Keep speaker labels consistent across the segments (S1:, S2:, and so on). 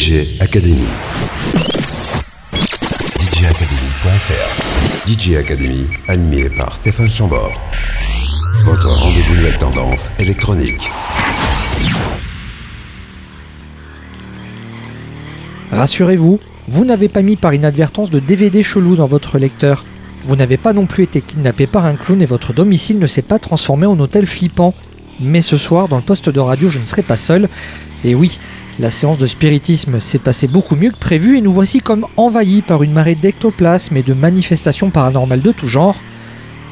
S1: DJ Academy. DJacademy.fr DJ Academy, animé par Stéphane Chambord. Votre rendez-vous nouvelle tendance électronique.
S2: Rassurez-vous, vous n'avez pas mis par inadvertance de DVD chelou dans votre lecteur. Vous n'avez pas non plus été kidnappé par un clown et votre domicile ne s'est pas transformé en hôtel flippant. Mais ce soir, dans le poste de radio, je ne serai pas seul. Et oui, la séance de spiritisme s'est passée beaucoup mieux que prévu et nous voici comme envahis par une marée d'ectoplasmes et de manifestations paranormales de tout genre.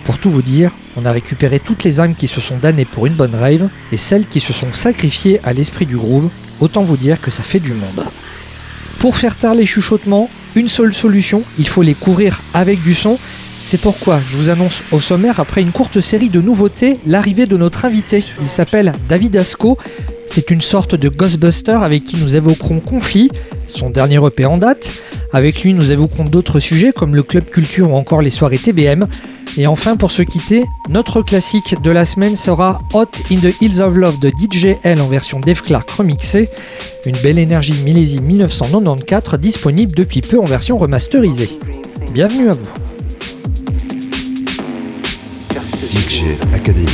S2: Pour tout vous dire, on a récupéré toutes les âmes qui se sont damnées pour une bonne rave et celles qui se sont sacrifiées à l'esprit du groove. Autant vous dire que ça fait du monde. Pour faire taire les chuchotements, une seule solution, il faut les couvrir avec du son. C'est pourquoi je vous annonce au sommaire, après une courte série de nouveautés, l'arrivée de notre invité. Il s'appelle David Asco. C'est une sorte de Ghostbuster avec qui nous évoquerons Conflit, son dernier EP en date. Avec lui, nous évoquerons d'autres sujets comme le club culture ou encore les soirées TBM. Et enfin, pour se quitter, notre classique de la semaine sera Hot in the Hills of Love de DJL en version Dave Clark remixée. Une belle énergie millésime 1994 disponible depuis peu en version remasterisée. Bienvenue à vous.
S1: Academy.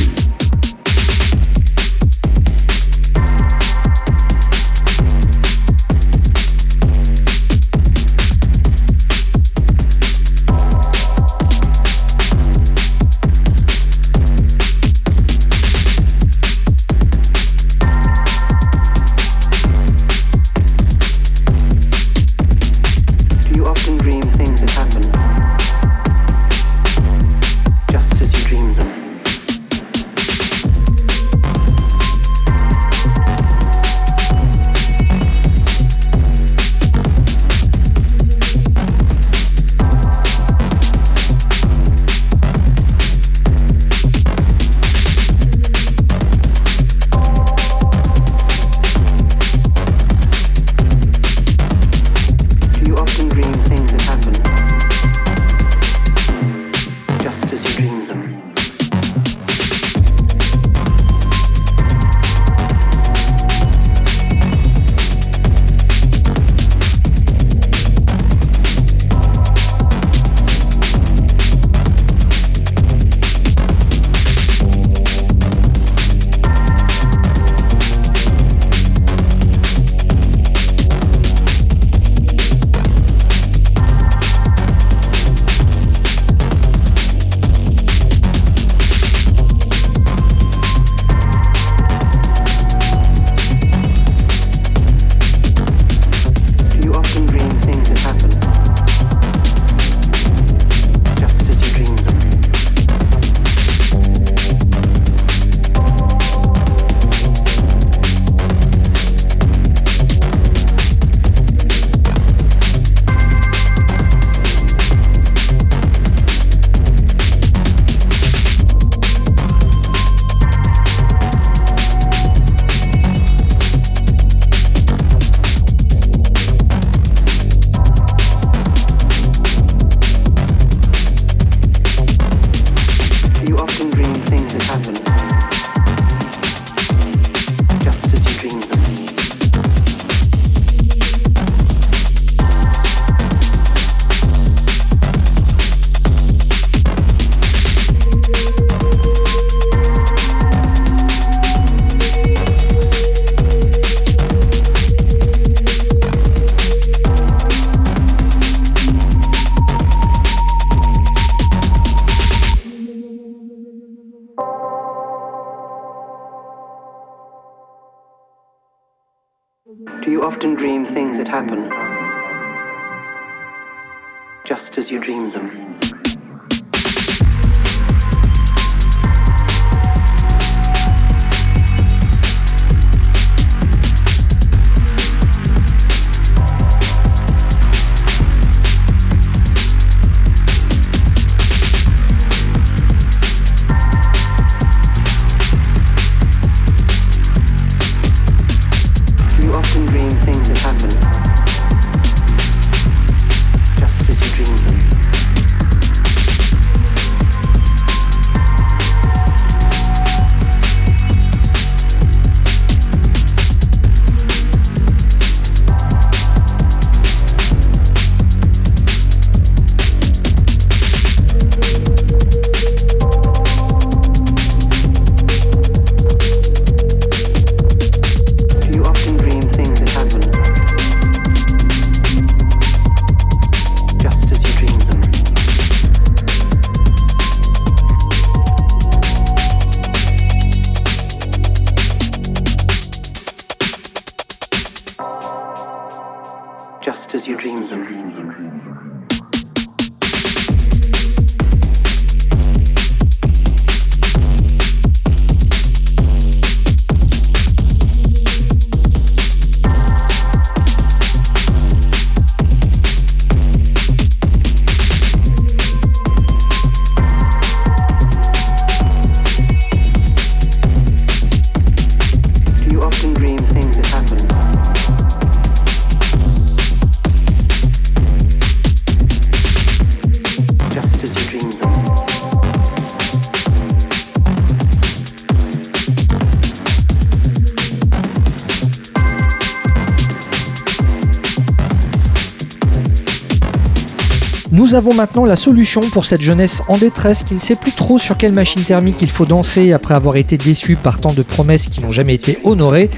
S2: Avons maintenant la solution pour cette jeunesse en détresse qui ne sait plus trop sur quelle machine thermique il faut danser après avoir été déçu par tant de promesses qui n'ont jamais été honorées.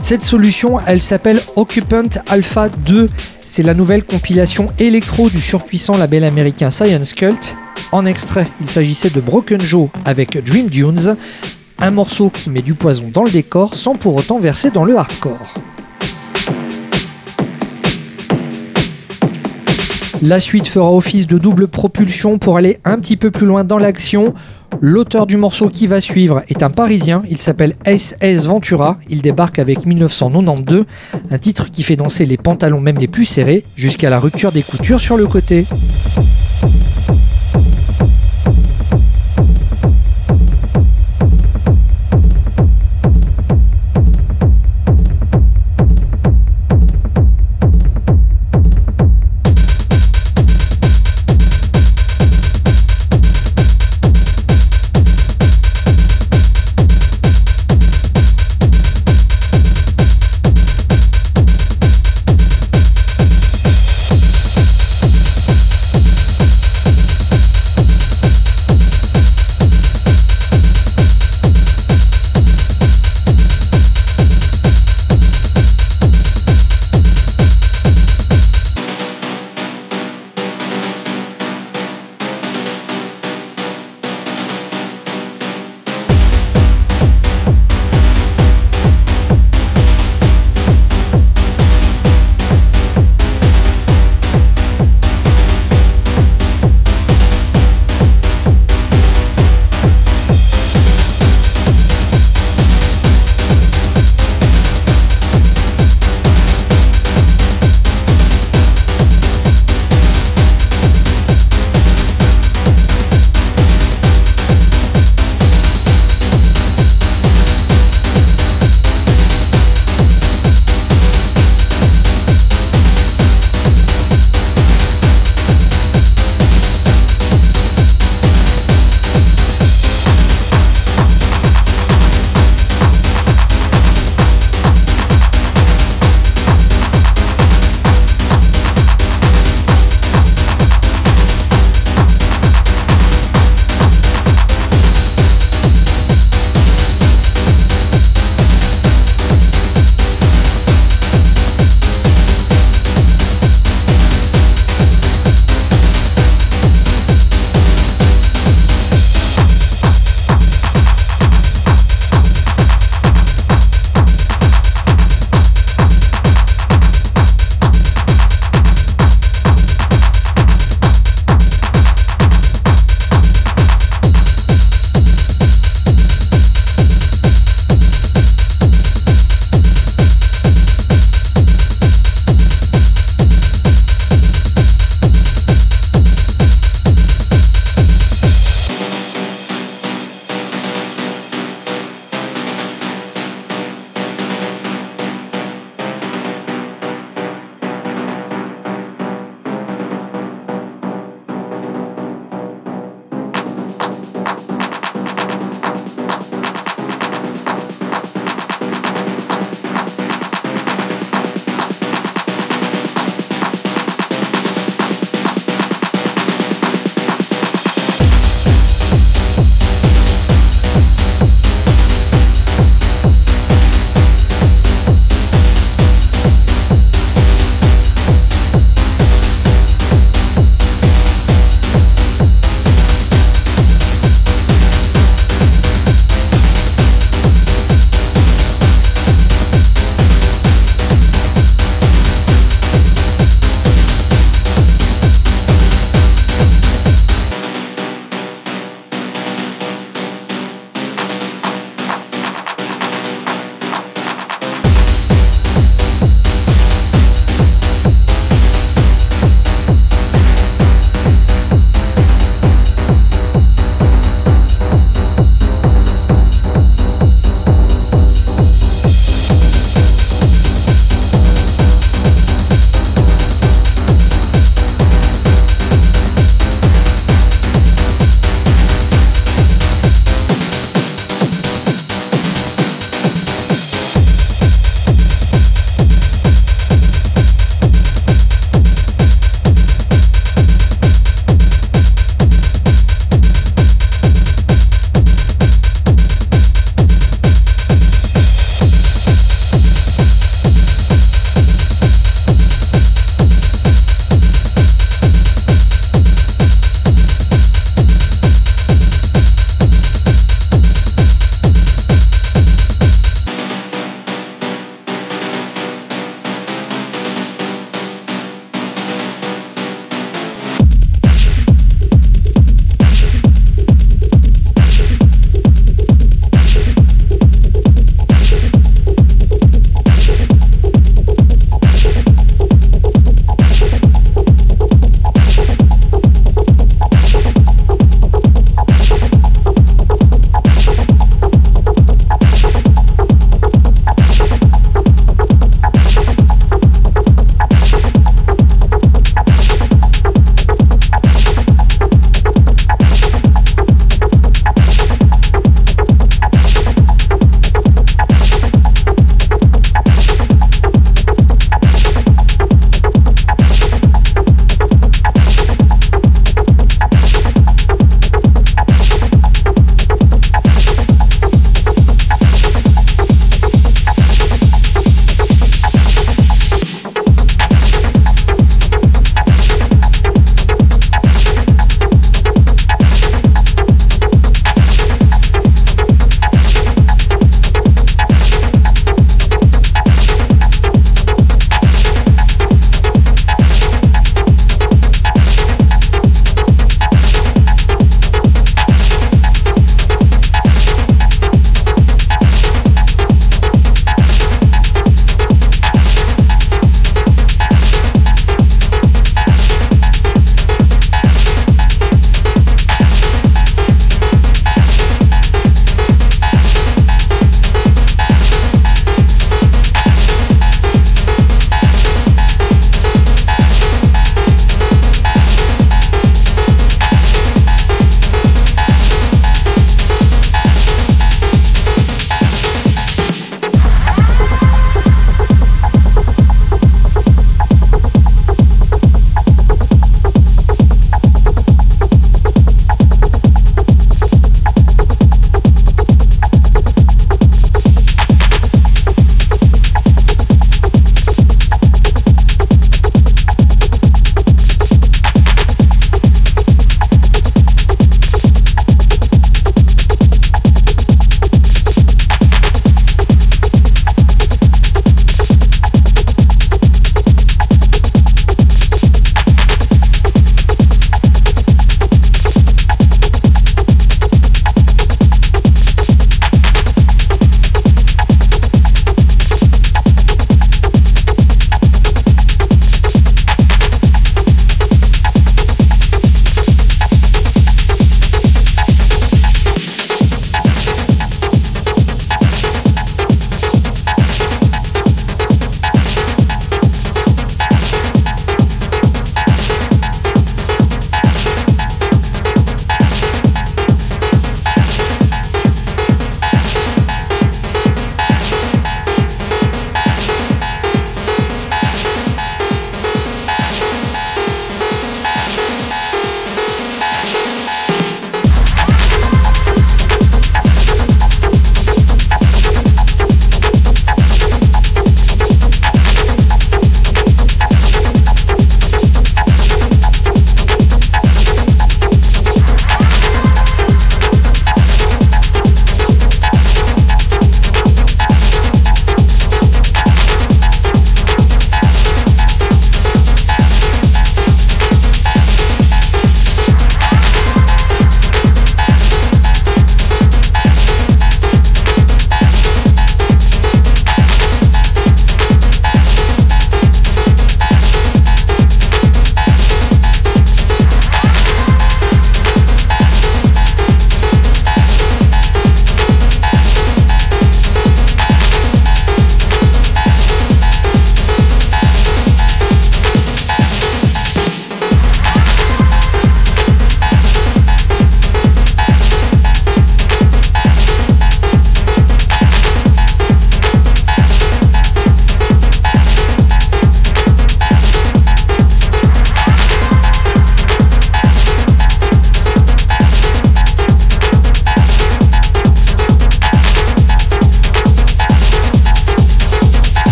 S2: Cette solution, elle s'appelle Occupant Alpha 2. C'est la nouvelle compilation électro du surpuissant label américain Science Cult. En extrait, il s'agissait de Broken Joe avec Dream Dunes, un morceau qui met du poison dans le décor sans pour autant verser dans le hardcore. La suite fera office de double propulsion pour aller un petit peu plus loin dans l'action. L'auteur du morceau qui va suivre est un Parisien, il s'appelle SS Ventura, il débarque avec 1992, un titre qui fait danser les pantalons même les plus serrés, jusqu'à la rupture des coutures sur le côté.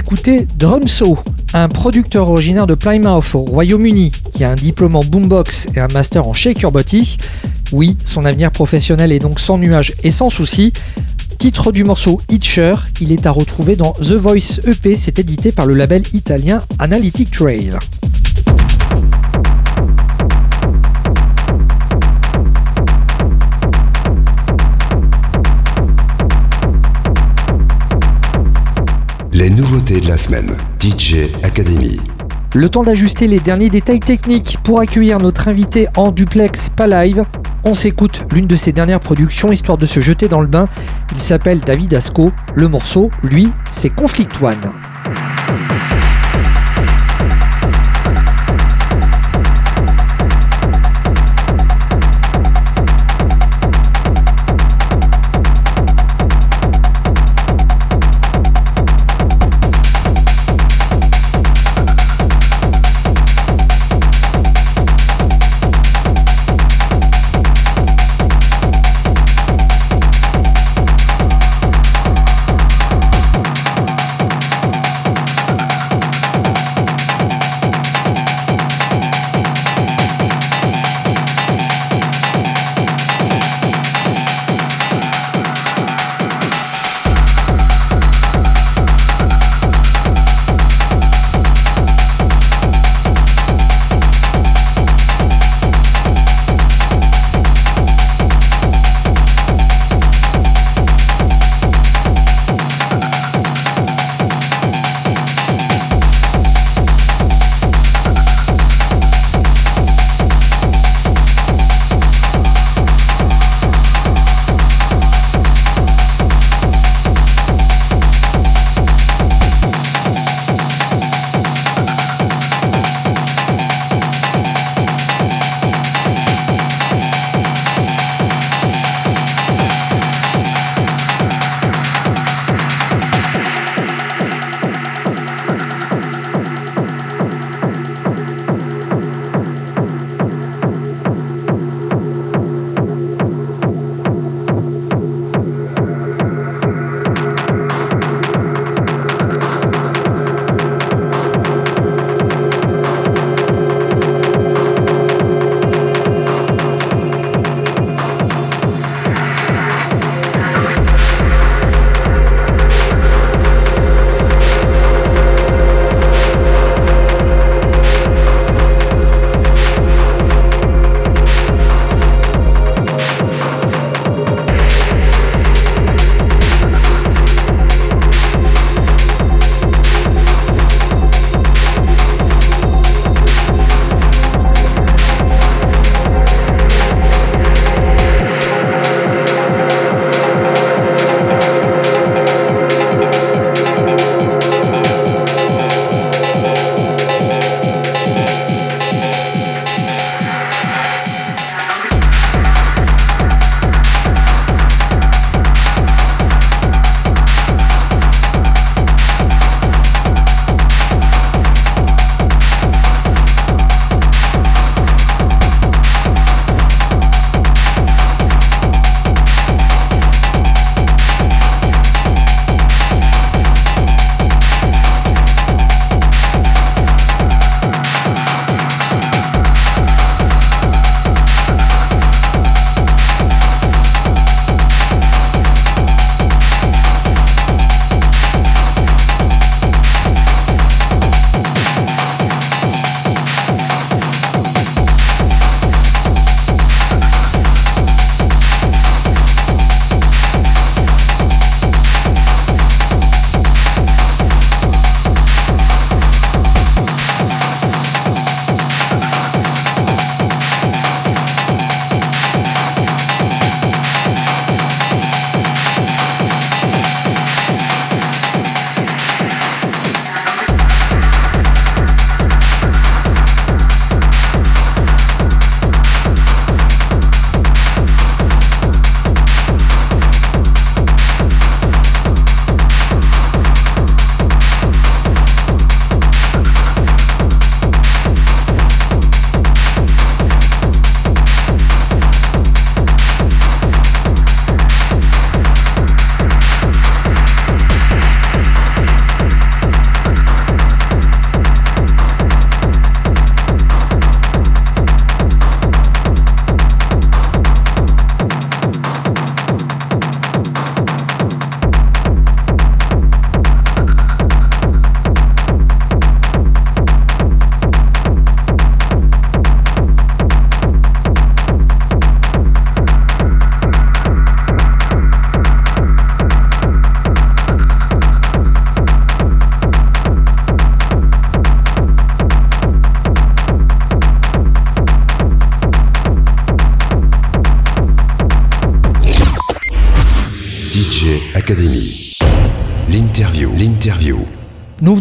S2: D'écouter Drumso, un producteur originaire de Plymouth au Royaume-Uni qui a un diplôme en boombox et un master en shake your body. Oui, son avenir professionnel est donc sans nuages et sans soucis. Titre du morceau Hitcher, il est à retrouver dans The Voice EP, c'est édité par le label italien Analytic Trail.
S1: Les nouveautés de la semaine. DJ Academy.
S2: Le temps d'ajuster les derniers détails techniques pour accueillir notre invité en duplex pas live. On s'écoute l'une de ses dernières productions histoire de se jeter dans le bain. Il s'appelle David Asco. Le morceau, lui, c'est Conflict One.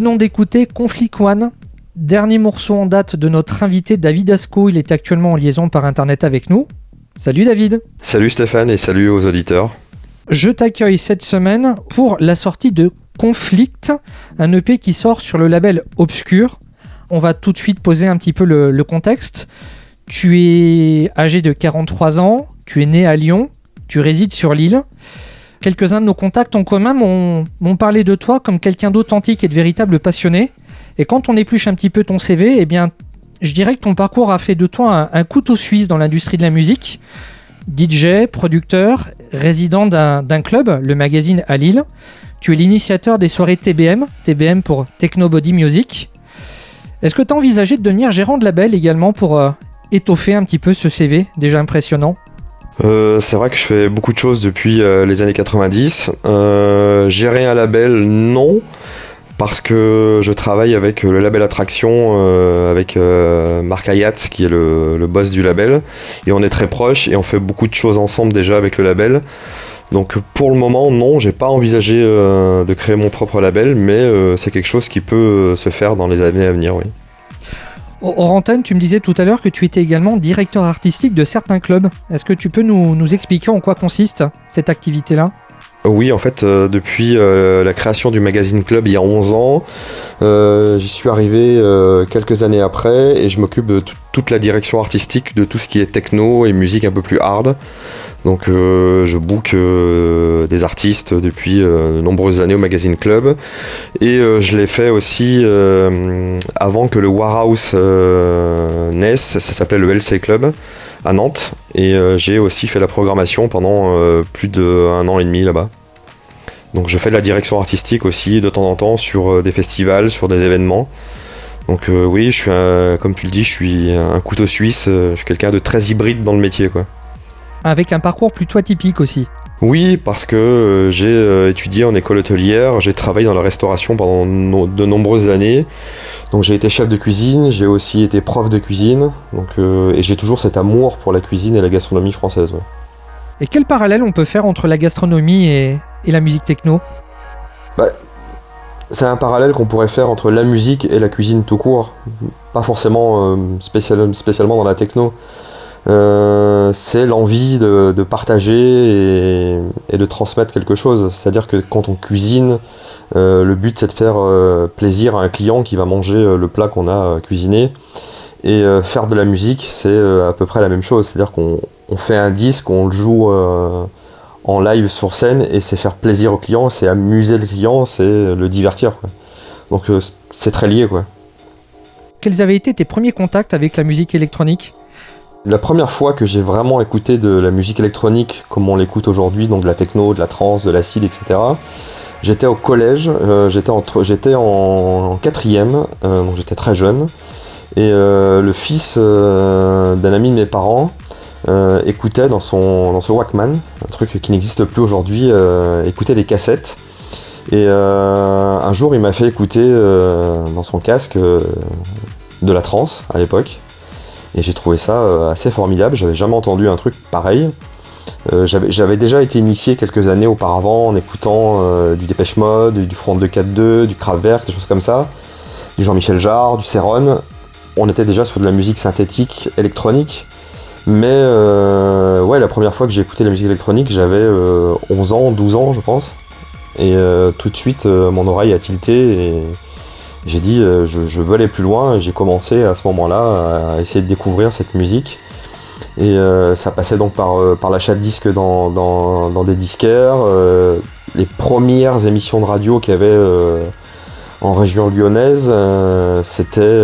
S2: Venons d'écouter Conflict One, dernier morceau en date de notre invité David Asco. Il est actuellement en liaison par internet avec nous. Salut David.
S3: Salut Stéphane et salut aux auditeurs.
S2: Je t'accueille cette semaine pour la sortie de Conflict, un EP qui sort sur le label Obscur. On va tout de suite poser un petit peu le, le contexte. Tu es âgé de 43 ans, tu es né à Lyon, tu résides sur l'île. Quelques-uns de nos contacts en commun m'ont parlé de toi comme quelqu'un d'authentique et de véritable passionné. Et quand on épluche un petit peu ton CV, eh bien, je dirais que ton parcours a fait de toi un, couteau suisse dans l'industrie de la musique. DJ, producteur, résident d'un d'un club, le magazine à Lille. Tu es l'initiateur des soirées TBM, TBM pour Techno Body Music. Est-ce que tu as envisagé de devenir gérant de label également pour euh, étoffer un petit peu ce CV déjà impressionnant?
S3: Euh, c'est vrai que je fais beaucoup de choses depuis euh, les années 90. Euh, gérer un label, non. Parce que je travaille avec le label Attraction, euh, avec euh, Marc Ayat, qui est le, le boss du label. Et on est très proches et on fait beaucoup de choses ensemble déjà avec le label. Donc pour le moment, non, j'ai pas envisagé euh, de créer mon propre label, mais euh, c'est quelque chose qui peut euh, se faire dans les années à venir, oui.
S2: Hors antenne, tu me disais tout à l'heure que tu étais également directeur artistique de certains clubs. Est-ce que tu peux nous expliquer en quoi consiste cette activité-là?
S3: Oui, en fait, euh, depuis euh, la création du Magazine Club il y a 11 ans, euh, j'y suis arrivé quelques années après et je m'occupe de tout- toute la direction artistique de tout ce qui est techno et musique un peu plus hard. Donc je book des artistes depuis de nombreuses années au Magazine Club et je l'ai fait aussi avant que le Warhouse naisse, ça s'appelait le LC Club à Nantes et euh, j'ai aussi fait la programmation pendant euh, plus d'un an et demi là-bas. Donc je fais de la direction artistique aussi de temps en temps sur euh, des festivals, sur des événements. Donc oui, je suis comme tu le dis, je suis un couteau suisse, je suis quelqu'un de très hybride dans le métier quoi.
S2: Avec un parcours plutôt atypique aussi.
S3: Oui, parce que euh, j'ai euh, étudié en école hôtelière, j'ai travaillé dans la restauration pendant de nombreuses années. Donc j'ai été chef de cuisine, j'ai aussi été prof de cuisine, donc euh, et j'ai toujours cet amour pour la cuisine et la gastronomie française. ouais.
S2: Et quel parallèle on peut faire entre la gastronomie et, et la musique techno?
S3: C'est un parallèle qu'on pourrait faire entre la musique et la cuisine tout court, pas forcément euh, spécial- spécialement dans la techno. Euh, c'est l'envie de, partager et, de transmettre quelque chose. C'est-à-dire que quand on cuisine, euh, le but c'est de faire euh, plaisir à un client qui va manger le plat qu'on a cuisiné. Et faire de la musique, c'est à peu près la même chose. C'est-à-dire qu'on on fait un disque, on le joue en live sur scène et c'est faire plaisir au client, c'est amuser le client, c'est le divertir. Donc c'est très lié. Quoi.
S2: Quels avaient été tes premiers contacts avec la musique électronique?
S3: La première fois que j'ai vraiment écouté de la musique électronique comme on l'écoute aujourd'hui, donc de la techno, de la trance, de l'acide, etc. J'étais au collège, euh, j'étais en, quatrième, euh, donc j'étais très jeune, et euh, le fils d'un ami de mes parents écoutait dans son, dans son Walkman, un truc qui n'existe plus aujourd'hui, écoutait des cassettes. Et un jour, il m'a fait écouter dans son casque de la trance à l'époque. Et j'ai trouvé ça euh, assez formidable. J'avais jamais entendu un truc pareil. Euh, J'avais déjà été initié quelques années auparavant en écoutant euh, du Dépêche Mode, du Front 242, du Kraftwerk, des choses comme ça, du Jean-Michel Jarre, du Céron. On était déjà sur de la musique synthétique électronique. Mais ouais, la première fois que j'ai écouté la musique électronique, j'avais euh, 11 ans, 12 ans, je pense. Et tout de suite, mon oreille a tilté et j'ai dit euh, je, veux aller plus loin. Et J'ai commencé à ce moment-là à essayer de découvrir cette musique. Et euh, ça passait donc par, euh, par l'achat de disques dans, des disquaires, les premières émissions de radio qu'il y avait en région lyonnaise, c'était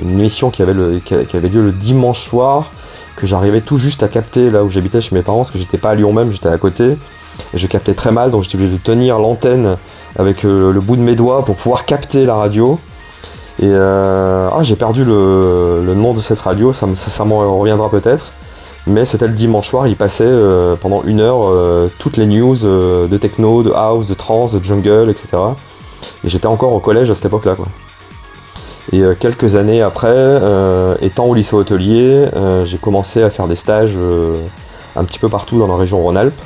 S3: une émission qui avait lieu le dimanche soir, que j'arrivais tout juste à capter là où j'habitais chez mes parents, parce que j'étais pas à Lyon même, j'étais à côté. Et je captais très mal, donc j'étais obligé de tenir l'antenne avec euh, le bout de mes doigts pour pouvoir capter la radio. Et euh, ah, j'ai perdu le, nom de cette radio, ça, me- ça, ça m'en reviendra peut-être. Mais c'était le dimanche soir, il passait euh, pendant une heure toutes les news de techno, de house, de trance, de jungle, etc. Et j'étais encore au collège à cette époque-là. Et quelques années après, étant au lycée hôtelier, j'ai commencé à faire des stages un petit peu partout dans la région Rhône-Alpes.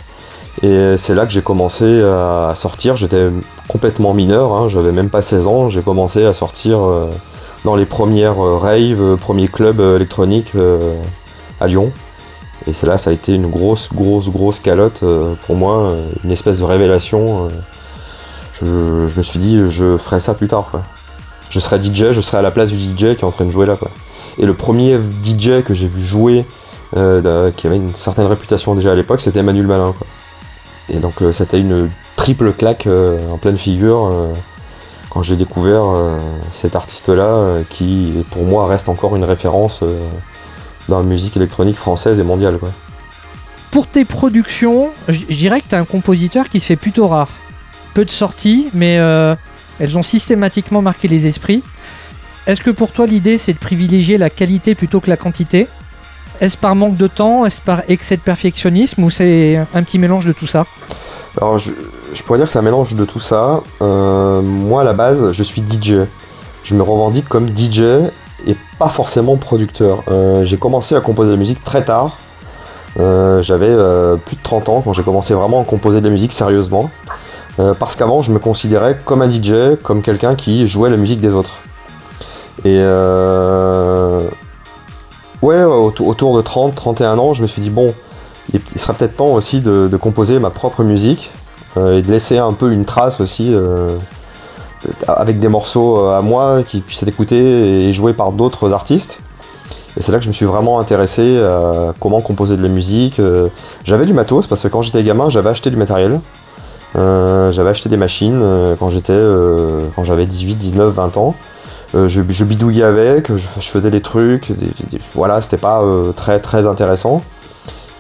S3: Et c'est là que j'ai commencé à sortir. J'étais complètement mineur, hein, j'avais même pas 16 ans. J'ai commencé à sortir euh, dans les premières euh, raves, euh, premiers clubs euh, électroniques euh, à Lyon. Et c'est là, ça a été une grosse, grosse, grosse calotte euh, pour moi, euh, une espèce de révélation. euh. Je, me suis dit, je ferai ça plus tard. Je serai DJ, je serai à la place du DJ qui est en train de jouer là. Et le premier DJ que j'ai vu jouer, euh, qui avait une certaine réputation déjà à l'époque, c'était Emmanuel Malin. Et donc euh, c'était une triple claque euh, en pleine figure euh, quand j'ai découvert euh, cet artiste-là, euh, qui pour moi reste encore une référence euh, dans la musique électronique française et mondiale. Quoi.
S2: Pour tes productions, je dirais que tu un compositeur qui se fait plutôt rare. Peu de sorties, mais euh, elles ont systématiquement marqué les esprits. Est-ce que pour toi l'idée c'est de privilégier la qualité plutôt que la quantité? Est-ce par manque de temps Est-ce par excès de perfectionnisme Ou c'est un petit mélange de tout ça
S3: Alors je, pourrais dire que c'est un mélange de tout ça. Euh, moi à la base, je suis DJ. Je me revendique comme DJ et pas forcément producteur. Euh, j'ai commencé à composer de la musique très tard. Euh, J'avais plus de 30 ans quand j'ai commencé vraiment à composer de la musique sérieusement. Parce qu'avant, je me considérais comme un DJ, comme quelqu'un qui jouait la musique des autres. Et ouais, autour, de 30, 31 ans, je me suis dit, bon, il, sera peut-être temps aussi de, composer ma propre musique euh, et de laisser un peu une trace aussi euh, avec des morceaux euh, à moi qui puissent être écoutés et joués par d'autres artistes. Et c'est là que je me suis vraiment intéressé à comment composer de la musique. J'avais du matos parce que quand j'étais gamin, j'avais acheté du matériel. J'avais acheté des machines quand j'étais quand j'avais 18, 19, 20 ans. Euh, je, bidouillais avec, je, faisais des trucs, voilà, c'était pas euh, très très intéressant.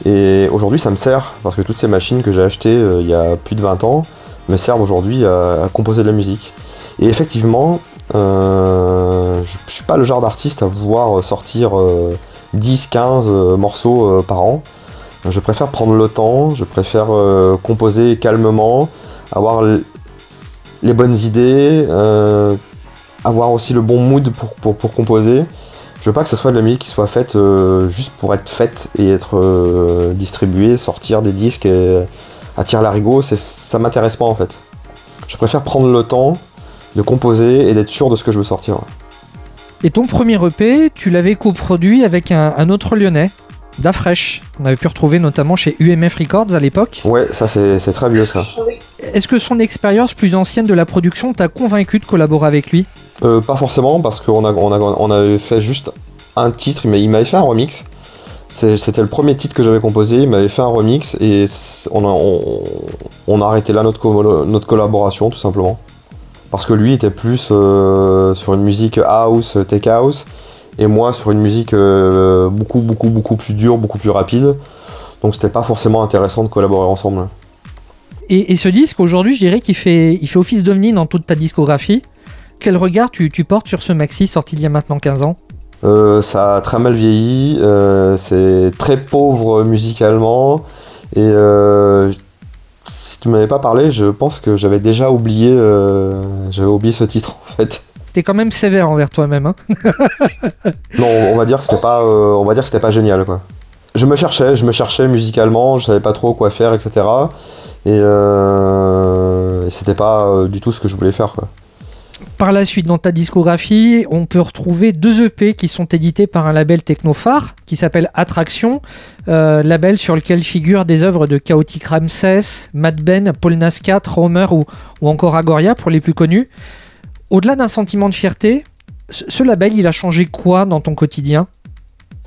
S3: Et aujourd'hui, ça me sert parce que toutes ces machines que j'ai achetées euh, il y a plus de 20 ans me servent aujourd'hui à, composer de la musique. Et effectivement, je, je suis pas le genre d'artiste à vouloir sortir euh, 10, 15 euh, morceaux par an. Je préfère prendre le temps, je préfère composer calmement, avoir les bonnes idées, avoir aussi le bon mood pour, pour, pour composer. Je veux pas que ce soit de la musique qui soit faite euh, juste pour être faite et être euh, distribuée, sortir des disques et attirer l'arigot, ça m'intéresse pas en fait. Je préfère prendre le temps de composer et d'être sûr de ce que je veux sortir.
S2: Et ton premier EP, tu l'avais coproduit avec un, un autre lyonnais, Dafresh. On avait pu retrouver notamment chez UMF Records à l'époque.
S3: Ouais, ça c'est c'est très vieux ça.
S2: Est-ce que son expérience plus ancienne de la production t'a convaincu de collaborer avec lui?
S3: Euh, pas forcément parce qu'on a, on a, on avait fait juste un titre, mais il m'avait fait un remix. C'était le premier titre que j'avais composé, il m'avait fait un remix et on a, on, a arrêté là notre, notre collaboration tout simplement. Parce que lui était plus euh, sur une musique house, tech house, et moi sur une musique euh, beaucoup, beaucoup, beaucoup plus dure, beaucoup plus rapide. Donc c'était pas forcément intéressant de collaborer ensemble.
S2: et, et ce disque, aujourd'hui, je dirais qu'il fait, il fait office d'ovni dans toute ta discographie. Quel regard tu, tu portes sur ce maxi sorti il y a maintenant 15 ans?
S3: Euh, ça a très mal vieilli, euh, c'est très pauvre musicalement, et euh, si tu m'avais pas parlé, je pense que j'avais déjà oublié, j'avais oublié ce titre en fait.
S2: T'es quand même sévère envers toi-même. Hein
S3: Non, on va dire que c'était pas, on va dire que c'était pas génial quoi. Je me cherchais, je me cherchais musicalement, je savais pas trop quoi faire, etc. Et, et c'était pas du tout ce que je voulais faire quoi.
S2: Par la suite, dans ta discographie, on peut retrouver deux EP qui sont édités par un label technophare qui s'appelle Attraction, euh, label sur lequel figurent des œuvres de Chaotic Ramsès, Mad Ben, Paul Nascat, Romer ou, encore Agoria pour les plus connus. Au-delà d'un sentiment de fierté, ce label, il a changé quoi dans ton quotidien?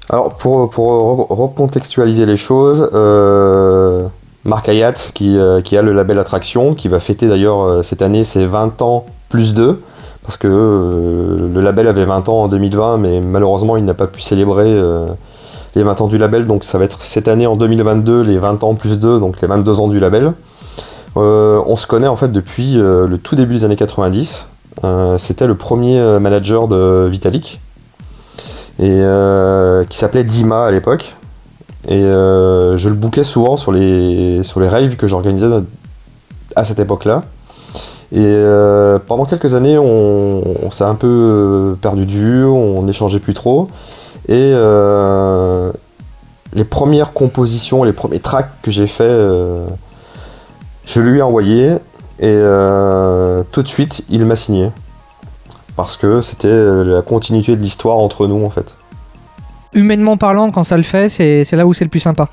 S3: Alors, pour, pour re- recontextualiser les choses, euh, Marc Hayat, qui, euh, qui a le label Attraction, qui va fêter d'ailleurs cette année ses 20 ans plus 2, parce que euh, le label avait 20 ans en 2020, mais malheureusement, il n'a pas pu célébrer euh, les 20 ans du label, donc ça va être cette année en 2022 les 20 ans plus 2, donc les 22 ans du label. Euh, on se connaît en fait depuis le tout début des années 90. Euh, C'était le premier manager de Vitalik et qui s'appelait Dima à l'époque. Et je le bouquais souvent sur les, sur les raves que j'organisais à cette époque-là. Et euh, pendant quelques années, on, on s'est un peu euh, perdu de vue, on n'échangeait plus trop. Et euh, les premières compositions, les premiers tracks que j'ai fait euh, Je lui ai envoyé et tout de suite il m'a signé. Parce que c'était la continuité de l'histoire entre nous en fait.
S2: Humainement parlant, quand ça le fait, c'est c'est là où c'est le plus sympa.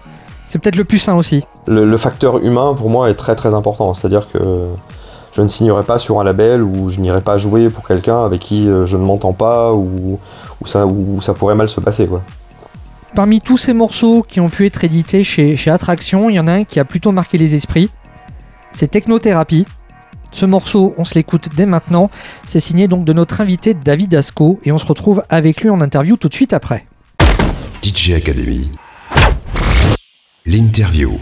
S2: C'est peut-être le plus sain aussi.
S3: Le, le facteur humain pour moi est très très important. C'est-à-dire que je ne signerai pas sur un label ou je n'irai pas jouer pour quelqu'un avec qui euh, je ne m'entends pas ou, ou ça, ou ça pourrait mal se passer. Quoi.
S2: Parmi tous ces morceaux qui ont pu être édités chez, chez Attraction, il y en a un qui a plutôt marqué les esprits. C'est Technothérapie. Ce morceau, on se l'écoute dès maintenant. C'est signé donc de notre invité David Asco et on se retrouve avec lui en interview tout de suite après.
S1: DJ Academy. L'interview.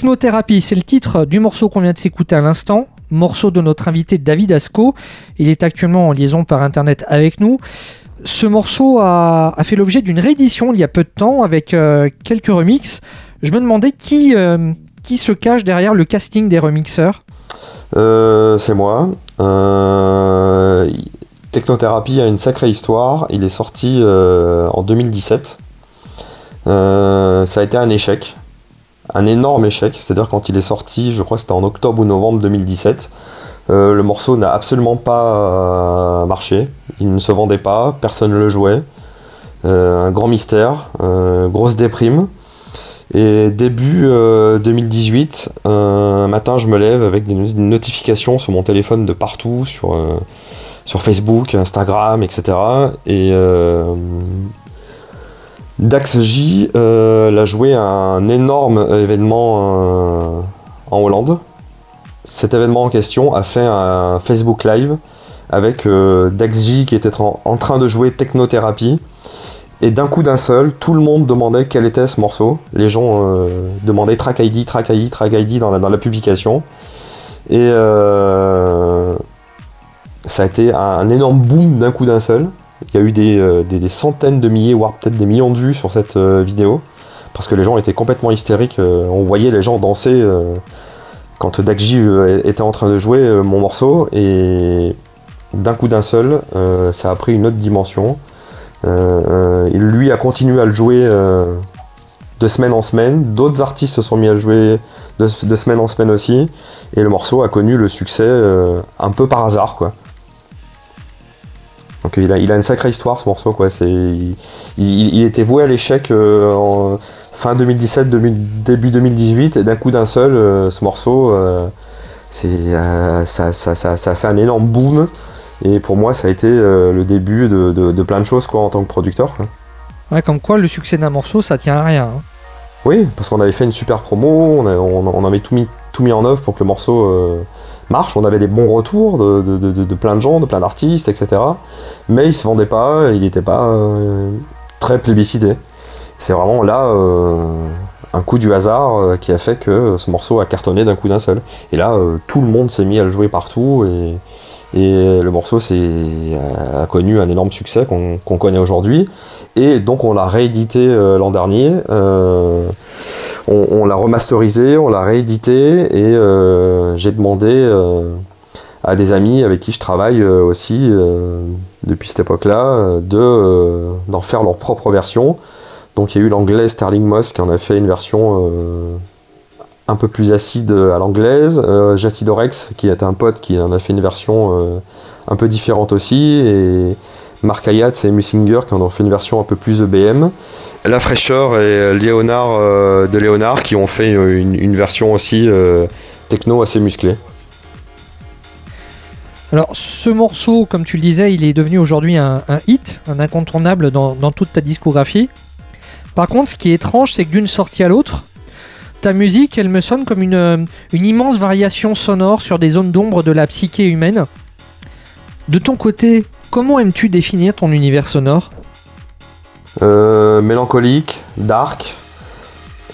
S2: Technothérapie, c'est le titre du morceau qu'on vient de s'écouter à l'instant. Morceau de notre invité David Asco. Il est actuellement en liaison par internet avec nous. Ce morceau a, fait l'objet d'une réédition il y a peu de temps avec euh, quelques remixes. Je me demandais qui, euh, qui se cache derrière le casting des remixeurs.
S3: Euh, c'est moi. Technothérapie a une sacrée histoire. Il est sorti en 2017. Euh, ça a été un échec. Un énorme échec. C'est-à-dire quand il est sorti, je crois que c'était en octobre ou novembre 2017. euh, le morceau n'a absolument pas euh, marché. Il ne se vendait pas. Personne ne le jouait. Euh, un grand mystère. grosse déprime. Et début euh, 2018, euh, un matin, je me lève avec des, notifications sur mon téléphone de partout, sur, sur Facebook, Instagram, etc. Et Dax J euh, l'a joué à un énorme événement euh, en Hollande. Cet événement en question a fait un Facebook Live avec euh, Dax J qui était en, train de jouer Technothérapie. Et d'un coup d'un seul, tout le monde demandait quel était ce morceau. Les gens demandaient Track ID, Track ID, Track ID dans la, publication. Et ça a été un, énorme boom d'un coup d'un seul. Il y a eu des, euh, des- centaines de milliers, voire peut-être des millions de vues sur cette euh, vidéo. Parce que les gens étaient complètement hystériques. euh, on voyait les gens danser quand Dakji euh, était en train de jouer mon morceau. Et d'un coup d'un seul, ça a pris une autre dimension. Lui a continué à le jouer de semaine en semaine. D'autres artistes se sont mis à le jouer de, semaine en semaine aussi. Et le morceau a connu le succès un peu par hasard, quoi. Donc il a, il a une sacrée histoire ce morceau, quoi. C'est, il, il- il était voué à l'échec euh, en fin 2017, demi- début 2018, et d'un coup d'un seul, euh, ce morceau, euh, c'est, ça, ça, ça, ça a fait un énorme boom. Et pour moi, ça a été le début de, de- de plein de choses quoi, en tant que producteur. quoi.
S2: Ouais, comme quoi le succès d'un morceau, ça tient à rien. hein.
S3: Oui, parce qu'on avait fait une super promo, on, a- on, on avait tout mis, tout mis en œuvre pour que le morceau marche. On avait des bons retours de, plein de gens, de plein d'artistes, etc. Mais il se vendait pas, il n'était pas euh, très plébiscité. C'est vraiment là euh, un coup du hasard euh, qui a fait que ce morceau a cartonné d'un coup d'un seul. Et là, tout le monde s'est mis à le jouer partout et, et le morceau a connu un énorme succès qu'on connaît aujourd'hui. Et donc on l'a réédité euh, l'an dernier. Euh, on l'a remasterisé, on l'a réédité et euh, j'ai demandé à des amis avec qui je travaille aussi depuis cette époque-là de d'en faire leur propre version. Donc il y a eu l'anglais Sterling Moss qui en a fait une version un peu plus acide à l'anglaise, Jacidorex qui est un pote qui en a fait une version un peu différente aussi et Mark Hayat et Musinger qui en ont fait une version un peu plus EBM. La fraîcheur et Léonard euh, de Léonard qui ont fait une, une version aussi euh, techno assez musclée.
S2: Alors, ce morceau, comme tu le disais, il est devenu aujourd'hui un, un hit, un incontournable dans, dans toute ta discographie. Par contre, ce qui est étrange, c'est que d'une sortie à l'autre, ta musique, elle me sonne comme une, euh, une immense variation sonore sur des zones d'ombre de la psyché humaine. De ton côté, comment aimes-tu définir ton univers sonore
S3: Euh, mélancolique, dark.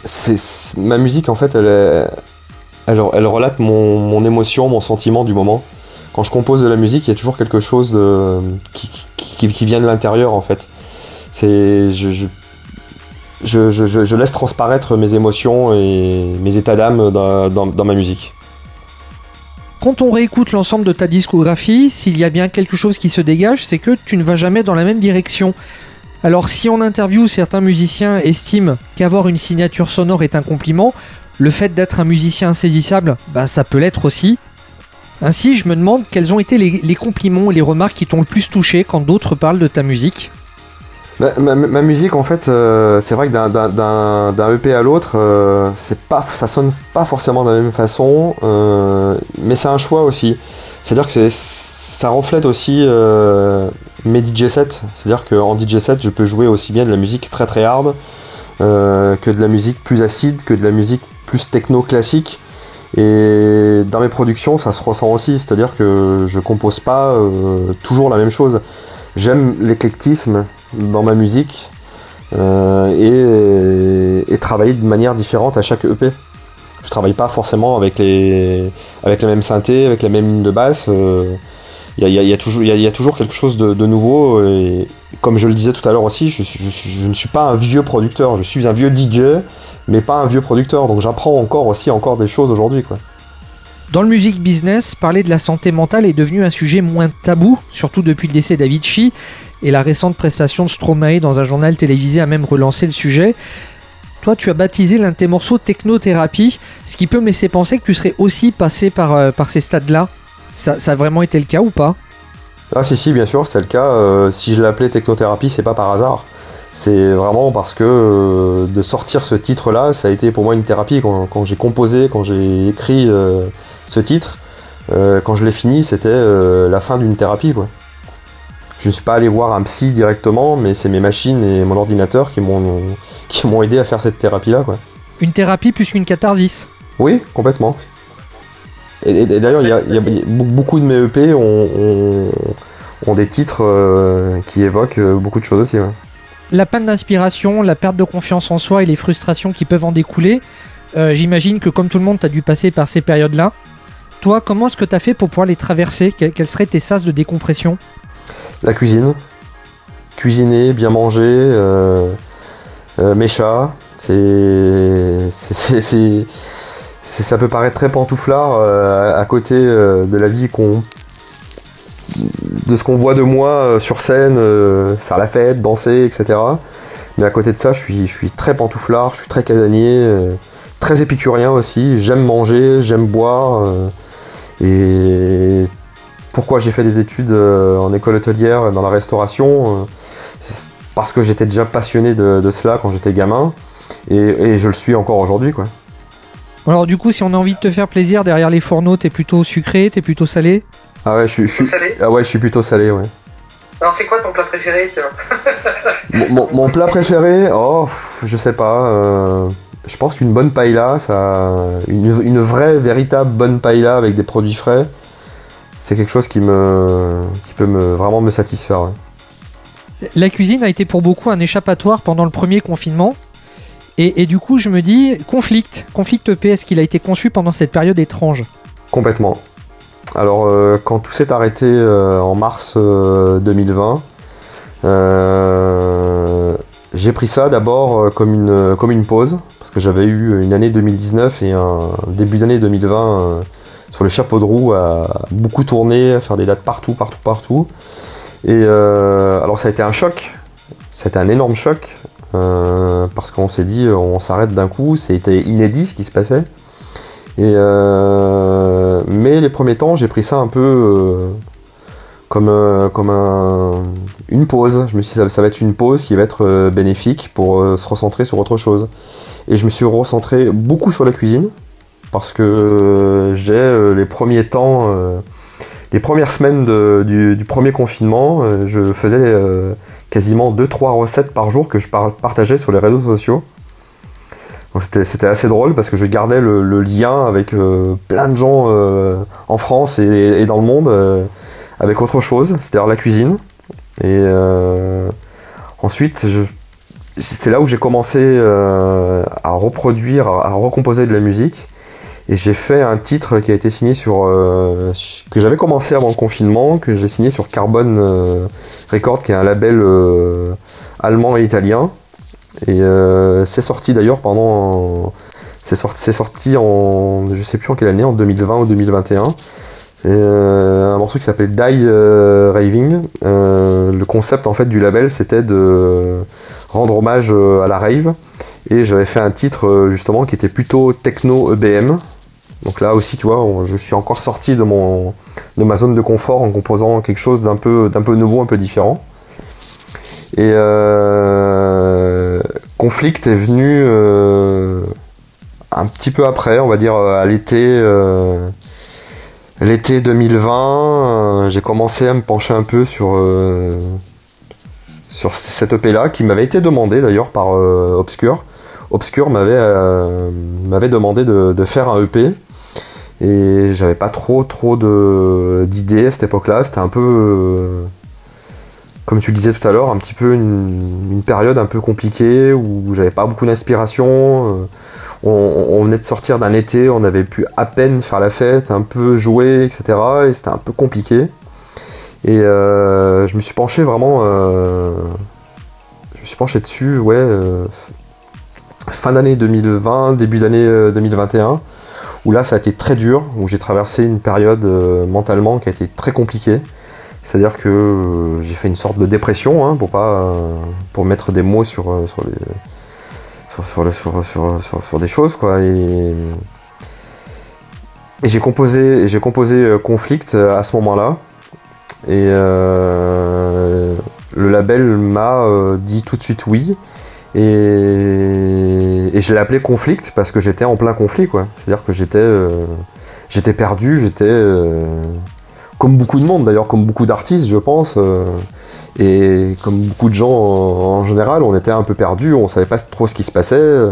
S3: C'est ma musique en fait, elle, relate mon, émotion, mon sentiment du moment. Quand je compose de la musique, il y a toujours quelque chose qui, vient de l'intérieur en fait. Je, laisse transparaître mes émotions et mes états d'âme dans ma musique.
S2: Quand on réécoute l'ensemble de ta discographie, s'il y a bien quelque chose qui se dégage, c'est que tu ne vas jamais dans la même direction. Alors si en interview certains musiciens estiment qu'avoir une signature sonore est un compliment, le fait d'être un musicien insaisissable, bah ça peut l'être aussi. Ainsi, je me demande quels ont été les, les compliments et les remarques qui t'ont le plus touché quand d'autres parlent de ta musique.
S3: Ma, musique, en fait, euh, c'est vrai que d'un- EP à l'autre, euh, pas, ça sonne pas forcément de la même façon, euh, mais c'est un choix aussi. C'est-à-dire que ça reflète aussi euh, mes DJ sets. C'est-à-dire qu'en DJ set, je peux jouer aussi bien de la musique très très hard que de la musique plus acide, que de la musique plus techno classique. Et dans mes productions, ça se ressent aussi. C'est-à-dire que je compose pas toujours la même chose. J'aime l'éclectisme dans ma musique. euh, et, et travailler de manière différente à chaque EP. Je travaille pas forcément avec les, avec la même synthé, avec la même ligne de basse. Il y, a, toujours, quelque chose de, nouveau. Comme je le disais tout à l'heure aussi, je, je, je, ne suis pas un vieux producteur. Je suis un vieux DJ, mais pas un vieux producteur. Donc j'apprends encore aussi encore des choses aujourd'hui. Quoi.
S2: Dans le music business, parler de la santé mentale est devenu un sujet moins tabou, surtout depuis le décès d'Avicii. Et la récente prestation de Stromae dans un journal télévisé a même relancé le sujet. Toi, tu as baptisé l'un de tes morceaux Technothérapie, ce qui peut me laisser penser que tu serais aussi passé par, euh, ces stades-là. Ça, a vraiment été le cas ou pas?
S3: Ah si si bien sûr c'est le cas. Euh, si je l'appelais technothérapie c'est pas par hasard. C'est vraiment parce que euh, de sortir ce titre là ça a été pour moi une thérapie. Quand, j'ai composé, quand j'ai écrit ce titre, euh, quand je l'ai fini c'était euh, la fin d'une thérapie quoi. Je ne suis pas allé voir un psy directement mais c'est mes machines et mon ordinateur qui m'ont qui m'ont aidé à faire cette thérapie là quoi.
S2: Une thérapie plus qu'une catharsis
S3: Oui complètement. Et, et d'ailleurs, il y, y, a beaucoup de mes EP ont, ont, ont des titres euh, qui évoquent beaucoup de choses aussi. Ouais.
S2: La panne d'inspiration, la perte de confiance en soi et les frustrations qui peuvent en découler, j'imagine que comme tout le monde, tu as dû passer par ces périodes-là. Toi, comment est-ce que tu as fait pour pouvoir les traverser Quels seraient tes sas de décompression
S3: La cuisine. Cuisiner, bien manger, euh, mes chats. C'est ça peut paraître très pantouflard euh, à côté euh, de la vie qu'on de ce qu'on voit de moi euh, sur scène, faire la fête, danser, etc. Mais à côté de ça, je suis, je suis très pantouflard, je suis très casanier, très épicurien aussi. J'aime manger, j'aime boire. Et pourquoi j'ai fait des études en école hôtelière dans la restauration Parce que j'étais déjà passionné de, de cela quand j'étais gamin. Et, et, je le suis encore aujourd'hui, quoi.
S2: Alors du coup, si on a envie de te faire plaisir derrière les fourneaux, t'es plutôt sucré, t'es plutôt salé?
S3: Ah ouais, je, je suis.
S4: Salé
S3: ah ouais, je suis plutôt salé, ouais.
S4: Alors c'est quoi ton plat préféré, tiens?
S3: Mon, mon, mon, plat préféré, oh, je sais pas. Euh, je pense qu'une bonne paella, ça, une, une, vraie, véritable bonne paella avec des produits frais, c'est quelque chose qui me, qui peut me vraiment me satisfaire. Ouais.
S2: La cuisine a été pour beaucoup un échappatoire pendant le premier confinement. Et, et, du coup, je me dis, Conflict, Conflict EP, est-ce qu'il a été conçu pendant cette période étrange
S3: Complètement. Alors, euh, quand tout s'est arrêté euh, en mars euh, 2020, euh, j'ai pris ça d'abord comme une, comme une pause, parce que j'avais eu une année 2019 et un début d'année 2020 sur le chapeau de roue à beaucoup tourner, à faire des dates partout, partout, partout. Et euh, alors, ça a été un choc, c'était un énorme choc. Euh, parce qu'on s'est dit on s'arrête d'un coup, c'était inédit ce qui se passait. Et euh, mais les premiers temps, j'ai pris ça un peu euh, comme, comme un, une pause. Je me suis dit ça, ça, va être une pause qui va être bénéfique pour se recentrer sur autre chose. Et je me suis recentré beaucoup sur la cuisine parce que j'ai les premiers temps, les premières semaines du, premier confinement, je faisais quasiment 2-3 recettes par jour que je partageais sur les réseaux sociaux. C'était assez drôle parce que je gardais le, lien avec euh, plein de gens euh, en France et, dans le monde euh, avec autre chose, c'est-à-dire la cuisine. Et euh, ensuite, c'était là où j'ai commencé euh, à reproduire, à, recomposer de la musique. Et j'ai fait un titre qui a été signé sur. Euh, que j'avais commencé avant le confinement, que j'ai signé sur Carbone euh, Record, qui est un label allemand et italien. Et c'est sorti d'ailleurs pendant. C'est sorti, sorti en. Je sais plus en quelle année, en 2020 ou 2021. C'est un morceau qui s'appelle Die Raving. le concept en fait du label c'était de rendre hommage à la rave. Et j'avais fait un titre justement qui était plutôt techno EBM, donc là aussi, tu vois, je suis encore sorti de, mon, de ma zone de confort en composant quelque chose d'un peu, d'un peu nouveau, un peu différent. Et euh, Conflict est venu euh, un petit peu après, on va dire à l'été, euh, l'été 2020. j'ai commencé à me pencher un peu sur sur cette EP là, qui m'avait été demandé d'ailleurs par Obscure. Obscure m'avait m'avait demandé de, de, faire un EP et j'avais pas trop trop d'idées à cette époque-là. C'était un peu euh, comme tu disais tout à l'heure, un petit peu une, période un peu compliquée où j'avais pas beaucoup d'inspiration. euh, on, venait de sortir d'un été, on avait pu à peine faire la fête, un peu jouer, etc. Et c'était un peu compliqué. Et euh, je me suis penché vraiment. euh, je me suis penché dessus, ouais, fin d'année 2020, début d'année euh, 2021, où là ça a été très dur, où j'ai traversé une période mentalement qui a été très compliquée. C'est-à-dire que euh, j'ai fait une sorte de dépression, hein, pour pas, euh, pour mettre des mots sur, euh, sur sur, sur, sur, des choses, quoi. Et, j'ai composé, j'ai composé Conflict à ce moment-là. Et le label m'a dit tout de suite oui. Et, et je l'ai appelé Conflict parce que j'étais en plein conflit, quoi. C'est-à-dire que j'étais, j'étais perdu, j'étais comme beaucoup de monde d'ailleurs, comme beaucoup d'artistes, je pense. euh, et comme beaucoup de gens en, en général, on était un peu perdus, on savait pas trop ce qui se passait. euh,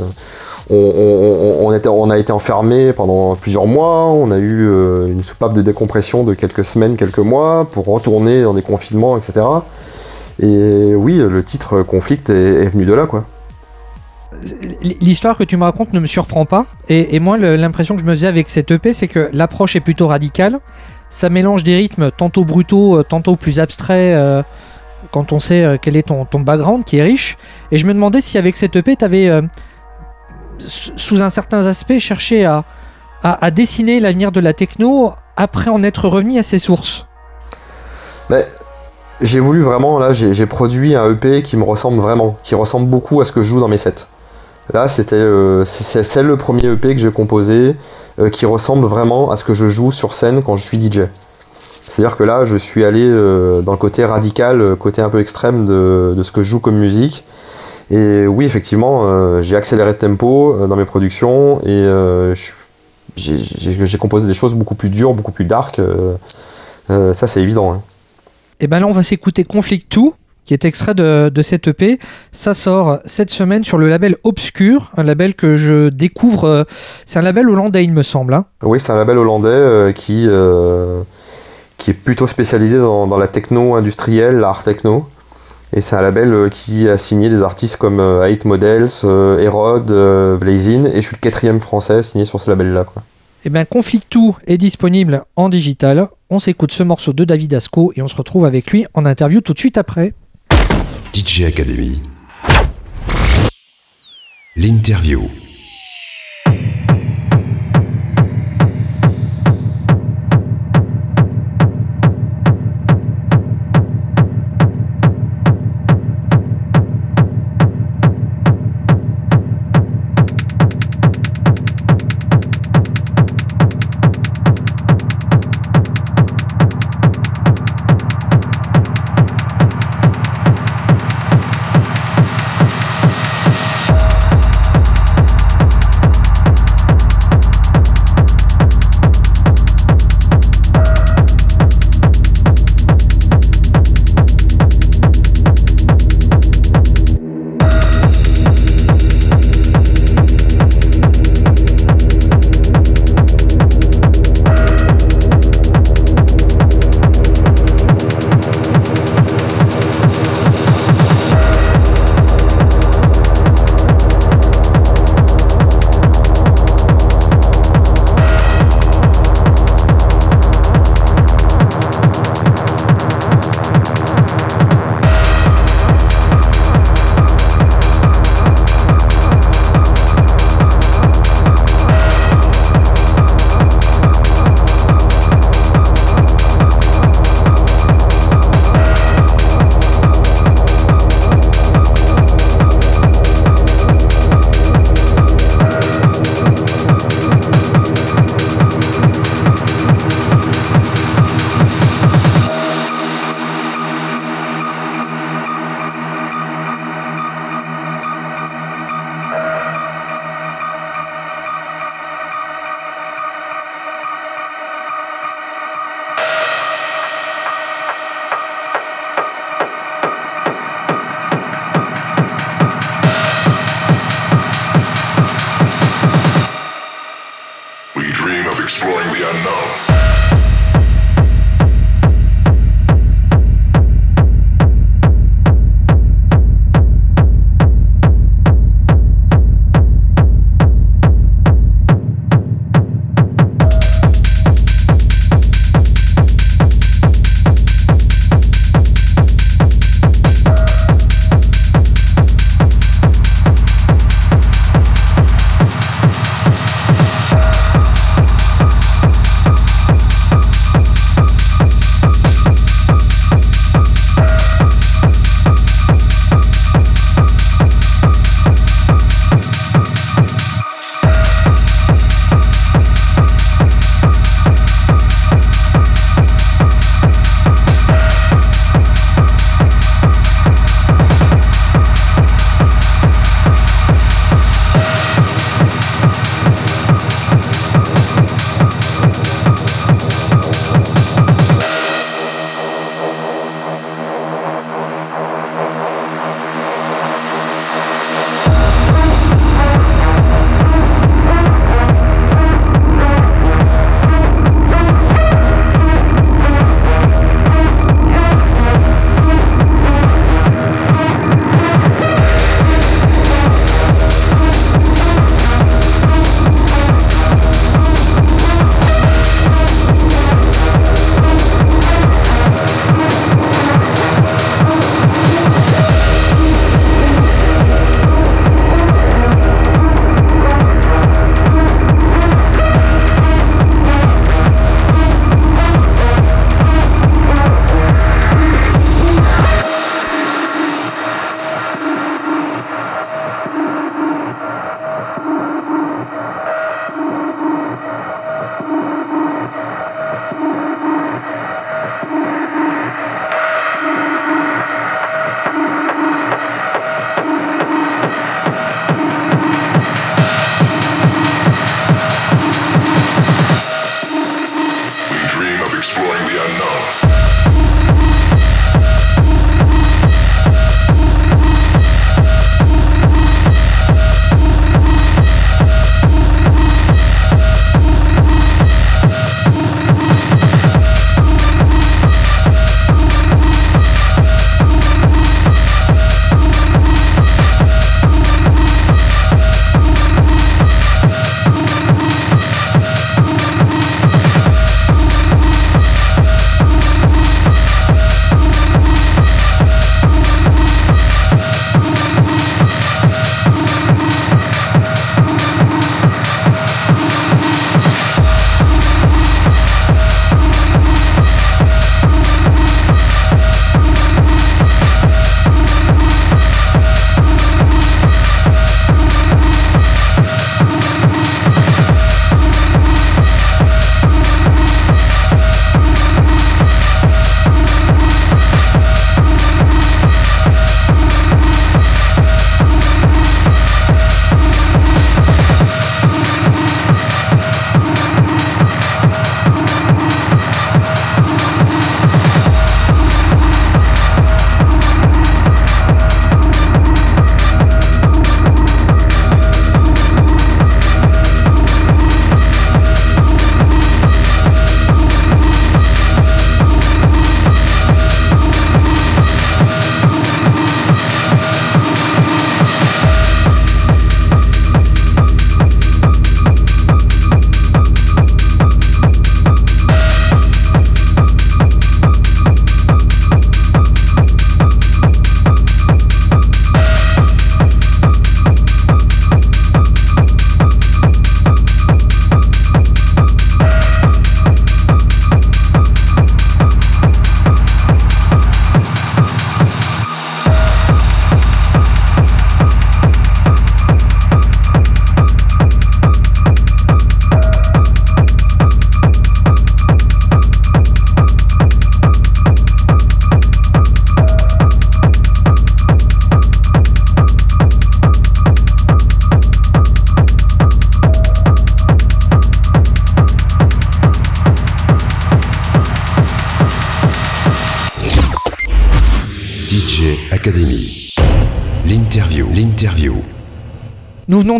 S3: On, a été enfermé pendant plusieurs mois, on a eu euh, une soupape de décompression de quelques semaines, quelques mois, pour retourner dans des confinements, etc. Et oui, le titre Conflict est, venu de là, quoi.
S2: L'histoire que tu me racontes ne me surprend pas. Et, moi, l'impression que je me faisais avec cette EP, c'est que l'approche est plutôt radicale. Ça mélange des rythmes tantôt brutaux, euh, tantôt plus abstraits, euh, quand on sait euh, quel est ton, background, qui est riche. Et je me demandais si avec cette EP, tu avais, sous un certain aspect, cherché à, à- à dessiner l'avenir de la techno après en être revenu à ses sources.
S3: Mais j'ai voulu vraiment, là, j'ai produit un EP qui me ressemble vraiment, qui ressemble beaucoup à ce que je joue dans mes sets. Là, c'était, euh, c'est le premier EP que j'ai composé euh, qui ressemble vraiment à ce que je joue sur scène quand je suis DJ. C'est-à-dire que là, je suis allé euh, dans le côté radical, côté un peu extrême de, de ce que je joue comme musique. Et oui, effectivement, j'ai accéléré le tempo dans mes productions et j'ai composé des choses beaucoup plus dures, beaucoup plus dark. ça, c'est évident. hein.
S2: Et ben là, on va s'écouter Conflict 2, qui est extrait de, de cette EP. Ça sort cette semaine sur le label Obscure, un label que je découvre. euh, c'est un label hollandais, il me semble. hein.
S3: Oui, c'est un label hollandais euh, qui, euh, qui est plutôt spécialisé dans, dans la techno industrielle, l'art techno. Et c'est un label qui a signé des artistes comme Eight Models, euh, Blazin, et je suis le quatrième français signé sur ce label-là.
S2: Et ben Conflict 2 est disponible en digital. On s'écoute ce morceau de David Asco et on se retrouve avec lui en interview tout de suite après.
S1: DJ Academy. L'interview.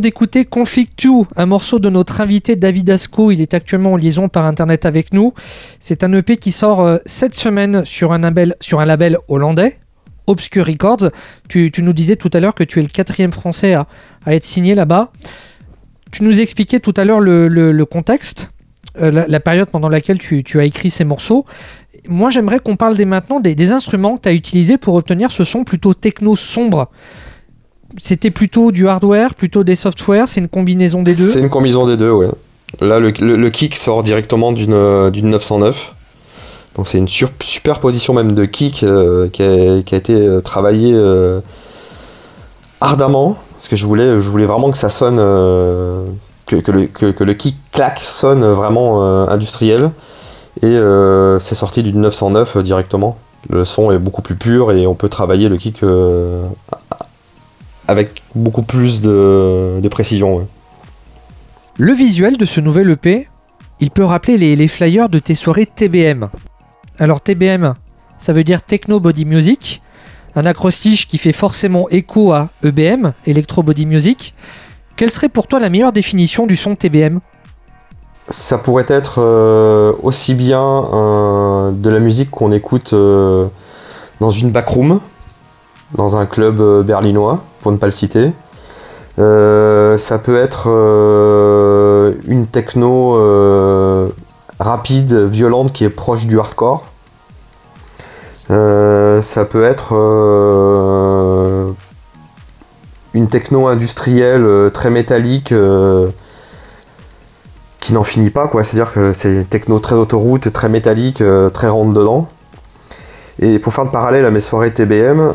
S2: D'écouter Conflict 2, un morceau de notre invité David Asco. Il est actuellement en liaison par internet avec nous. C'est un EP qui sort euh, cette semaine sur un label, sur un label hollandais, Obscure Records. Tu, nous disais tout à l'heure que tu es le quatrième français à, être signé là-bas. Tu nous expliquais tout à l'heure le, contexte, euh, la, période pendant laquelle tu, tu as écrit ces morceaux. Moi, j'aimerais qu'on parle dès maintenant des, des instruments que tu as utilisés pour obtenir ce son plutôt techno sombre. C'était plutôt du hardware, plutôt des softwares, c'est une combinaison des deux.
S3: C'est une combinaison des deux, ouais. Là, le, kick sort directement d'une euh, d'une 909. Donc c'est une superposition même de kick euh, qui, a, été euh, travaillée euh, ardemment. Parce que je voulais, je voulais vraiment que ça sonne. euh, que, le, kick clac sonne vraiment euh, industriel. Et euh, c'est sorti d'une 909 euh, directement. Le son est beaucoup plus pur et on peut travailler le kick euh, avec beaucoup plus de, de précision. ouais.
S2: Le visuel de ce nouvel EP, il peut rappeler les, les flyers de tes soirées TBM. Alors TBM, ça veut dire Techno Body Music, un acrostiche qui fait forcément écho à EBM, Electro Body Music. Quelle serait pour toi la meilleure définition du son TBM
S3: ça pourrait être euh, aussi bien euh, de la musique qu'on écoute euh, dans une backroom, dans un club berlinois, pour ne pas le citer. Euh, ça peut être euh, une techno euh, rapide, violente, qui est proche du hardcore. Ça peut être une techno industrielle très métallique. qui n'en finit pas quoi c'est à dire que c'est techno très autoroute très métallique très rentre dedans et pour faire le parallèle à mes soirées TBM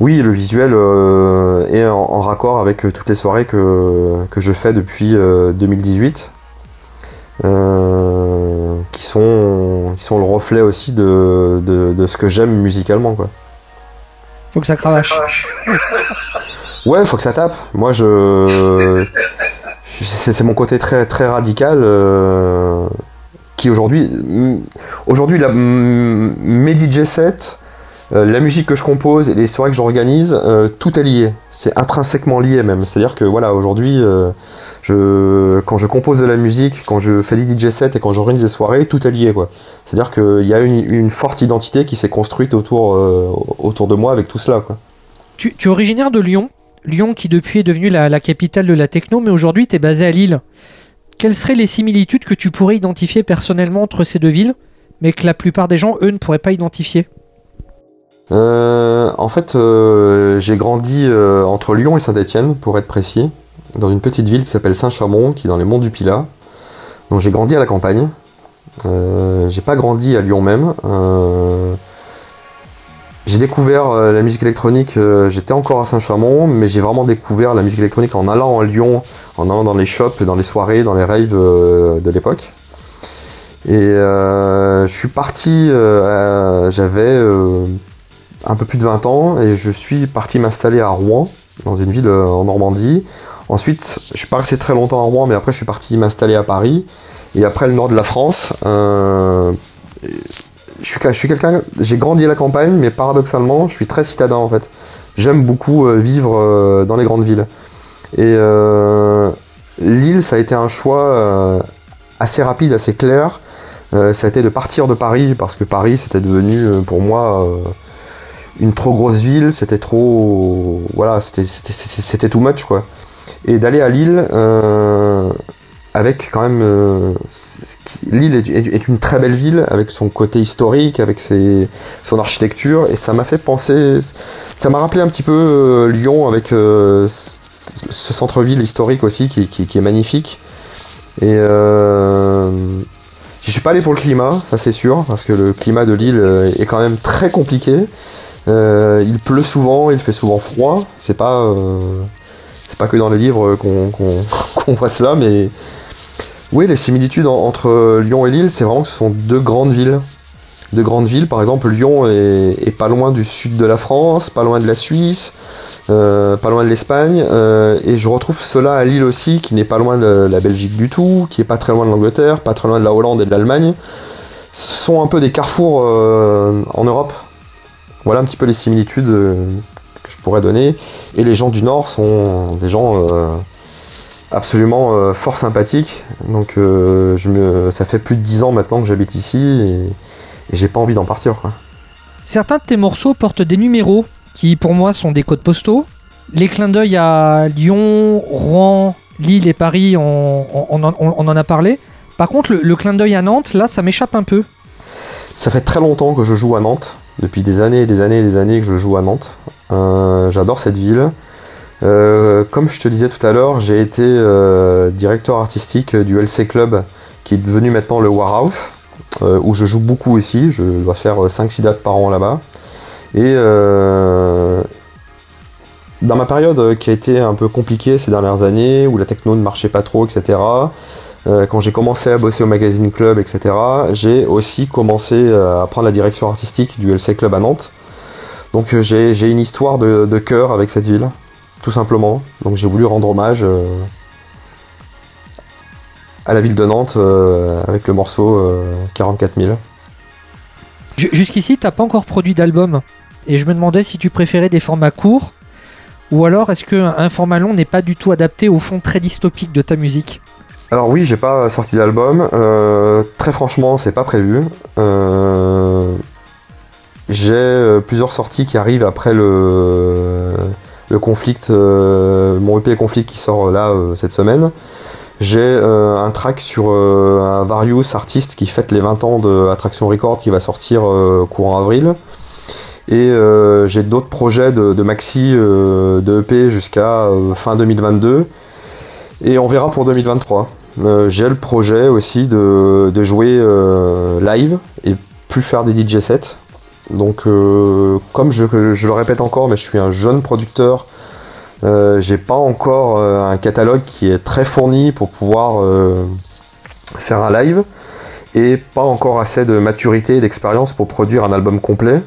S3: oui le visuel euh, est en, en raccord avec euh, toutes les soirées que, que je fais depuis euh, 2018 euh, qui sont qui sont le reflet aussi de, de, de ce que j'aime musicalement quoi
S2: Faut que ça cravache.
S3: Ouais, faut que ça tape. Moi, je. C'est c'est mon côté très, très radical qui aujourd'hui. Aujourd'hui, la- mes DJ sets, la musique que je compose et les soirées que j'organise, euh, tout est lié. C'est intrinsèquement lié même. C'est-à-dire que voilà, aujourd'hui, euh, quand je compose de la musique, quand je fais des DJ sets et quand j'organise des soirées, tout est lié quoi. C'est-à-dire qu'il y a une, forte identité qui s'est construite autour, euh, autour de moi avec tout cela quoi.
S2: Tu, tu es originaire de Lyon, Lyon qui depuis est devenue la, la capitale de la techno, mais aujourd'hui tu es basé à Lille. Quelles seraient les similitudes que tu pourrais identifier personnellement entre ces deux villes, mais que la plupart des gens, eux, ne pourraient pas identifier?
S3: Euh, en fait, euh, j'ai grandi euh, entre Lyon et Saint-Étienne, pour être précis, dans une petite ville qui s'appelle Saint-Chamond, qui est dans les monts du Pilat. Donc j'ai grandi à la campagne. Euh, j'ai pas grandi à Lyon même. J'ai découvert la musique électronique, j'étais encore à Saint-Chamond, mais j'ai vraiment découvert la musique électronique en allant à Lyon, en allant dans les shops, dans les soirées, dans les raves de l'époque. Et je suis parti, euh, j'avais un peu plus de 20 ans et je suis parti m'installer à Rouen, dans une ville euh, en Normandie. Ensuite, je suis pas resté très longtemps à Rouen, mais après je suis parti m'installer à Paris. Et après le nord de la France, euh, j'ai grandi à la campagne, mais paradoxalement, je suis très citadin en fait. J'aime beaucoup euh, vivre dans les grandes villes. Et euh, Lille, ça a été un choix assez rapide, assez clair. Ça a été de partir de Paris parce que Paris, c'était devenu pour moi une trop grosse ville, c'était trop. Voilà, c'était- too much quoi. Et d'aller à Lille euh, avec quand même. euh, Lille est, une très belle ville avec son côté historique, avec ses, son architecture, et ça m'a fait penser. Ça m'a rappelé un petit peu euh, Lyon avec ce centre-ville historique aussi qui, est magnifique. Et je suis pas allé pour le climat, ça c'est sûr, parce que le climat de Lille est quand même très compliqué. Euh, il pleut souvent, il fait souvent froid. C'est pas, euh, pas que dans les livres qu'on voit cela, mais oui, les similitudes en- entre Lyon et Lille, c'est vraiment que ce sont deux grandes villes. Deux grandes villes, par exemple, Lyon est, pas loin du sud de la France, pas loin de la Suisse, euh, pas loin de l'Espagne, et je retrouve cela à Lille aussi, qui n'est pas loin de la Belgique du tout, qui est pas très loin de l'Angleterre, pas très loin de la Hollande et de l'Allemagne. Ce sont un peu des carrefours en Europe. Voilà un petit peu les similitudes euh, que je pourrais donner. Et les gens du Nord sont des gens euh, absolument euh, fort sympathiques. Donc euh, je me, ça fait plus de 10 ans maintenant que j'habite ici et, et j'ai pas envie d'en partir. quoi.
S2: Certains de tes morceaux portent des numéros qui, pour moi, sont des codes postaux. Les clins d'œil à Lyon, Rouen, Lille et Paris, on, on- on en- on en a parlé. Par contre, le, le clin d'œil à Nantes, là, ça m'échappe un peu.
S3: Ça fait très longtemps que je joue à Nantes, depuis des années et des années et des années que je joue à Nantes. Euh, J'adore cette ville. Euh, comme je te disais tout à l'heure, j'ai été euh, directeur artistique du LC Club, qui est devenu maintenant le Warhouse, où je joue beaucoup aussi. Je dois faire 5-6 dates par an là-bas. Et dans ma période qui a été un peu compliquée ces dernières années, où la techno ne marchait pas trop, etc., euh, quand j'ai commencé à bosser au magazine club, etc., j'ai aussi commencé euh, à prendre la direction artistique du LC Club à Nantes. Donc euh, j'ai une histoire de, cœur avec cette ville, tout simplement. Donc j'ai voulu rendre hommage à la ville de Nantes avec le morceau euh, 44 000.
S2: Ju- Jusqu'ici, t'as pas encore produit d'album. Et je me demandais si tu préférais des formats courts, ou alors est-ce qu'un un format long n'est pas du tout adapté au fond très dystopique de ta musique?
S3: Alors oui, j'ai pas sorti d'album. Euh, très franchement, c'est pas prévu. Euh, j'ai euh, plusieurs sorties qui arrivent après le, le conflict, mon EP conflict qui sort là cette semaine. J'ai un track sur un Various artiste qui fête les 20 ans de Attraction Record qui va sortir courant avril. Et j'ai d'autres projets de, maxi de EP jusqu'à fin 2022. Et on verra pour 2023. Euh, j'ai le projet aussi de, jouer euh, live et plus faire des DJ sets. Donc, euh, comme je, le répète encore, mais je suis un jeune producteur, euh, j'ai pas encore un catalogue qui est très fourni pour pouvoir faire un live et pas encore assez de maturité et d'expérience pour produire un album complet.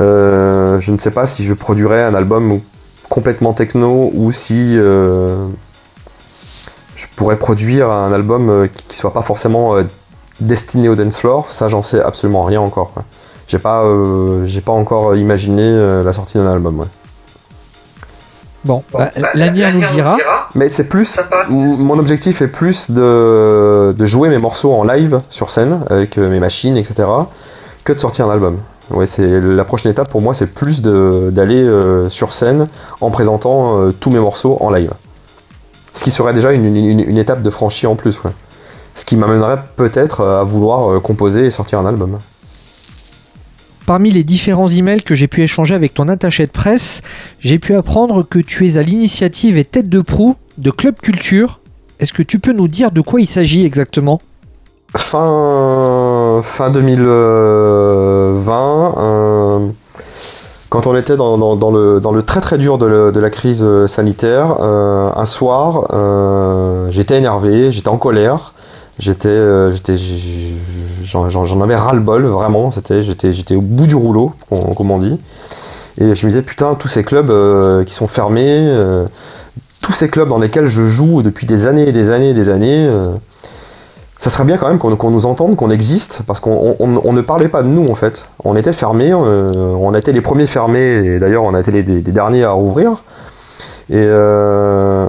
S3: Je ne sais pas si je produirai un album complètement techno ou si je pourrais produire un album euh, qui soit pas forcément euh, destiné au dance floor. Ça, j'en sais absolument rien encore. quoi. J'ai pas, euh, j'ai pas encore imaginé euh, la sortie d'un album. ouais.
S2: Bon,
S4: Bon,
S2: bah, l'avenir nous le dira.
S3: Mais c'est plus, mon objectif est plus de, de jouer mes morceaux en live sur scène avec mes machines, etc., que de sortir un album. Ouais, c'est la prochaine étape pour moi, c'est plus de- d'aller euh, sur scène en présentant euh, tous mes morceaux en live. Ce qui serait déjà une, une- une étape de franchie en plus. ouais. Ce qui m'amènerait peut-être à vouloir euh, composer et sortir un album.
S2: Parmi les différents emails que j'ai pu échanger avec ton attaché de presse, j'ai pu apprendre que tu es à l'initiative et tête de proue de Club Culture. Est-ce que tu peux nous dire de quoi il s'agit exactement?
S3: Fin, fin 2020, euh, quand on était dans, le, très très dur de, la crise euh, sanitaire, euh, un soir, euh, j'étais énervé, j'étais en colère, j'étais, j'étais, j'en, avais ras le bol, vraiment, c'était, j'étais, j'étais au bout du rouleau, com- comme on dit. Et je me disais, putain, tous ces clubs qui sont fermés, tous ces clubs dans lesquels je joue depuis des années et des années et des années, ça serait bien quand même qu'on qu'on nous entende, qu'on existe, parce qu'on on- on ne parlait pas de nous en fait. On était fermés, euh, on a été les premiers fermés, et d'ailleurs on a été les, les- derniers à rouvrir. Et euh,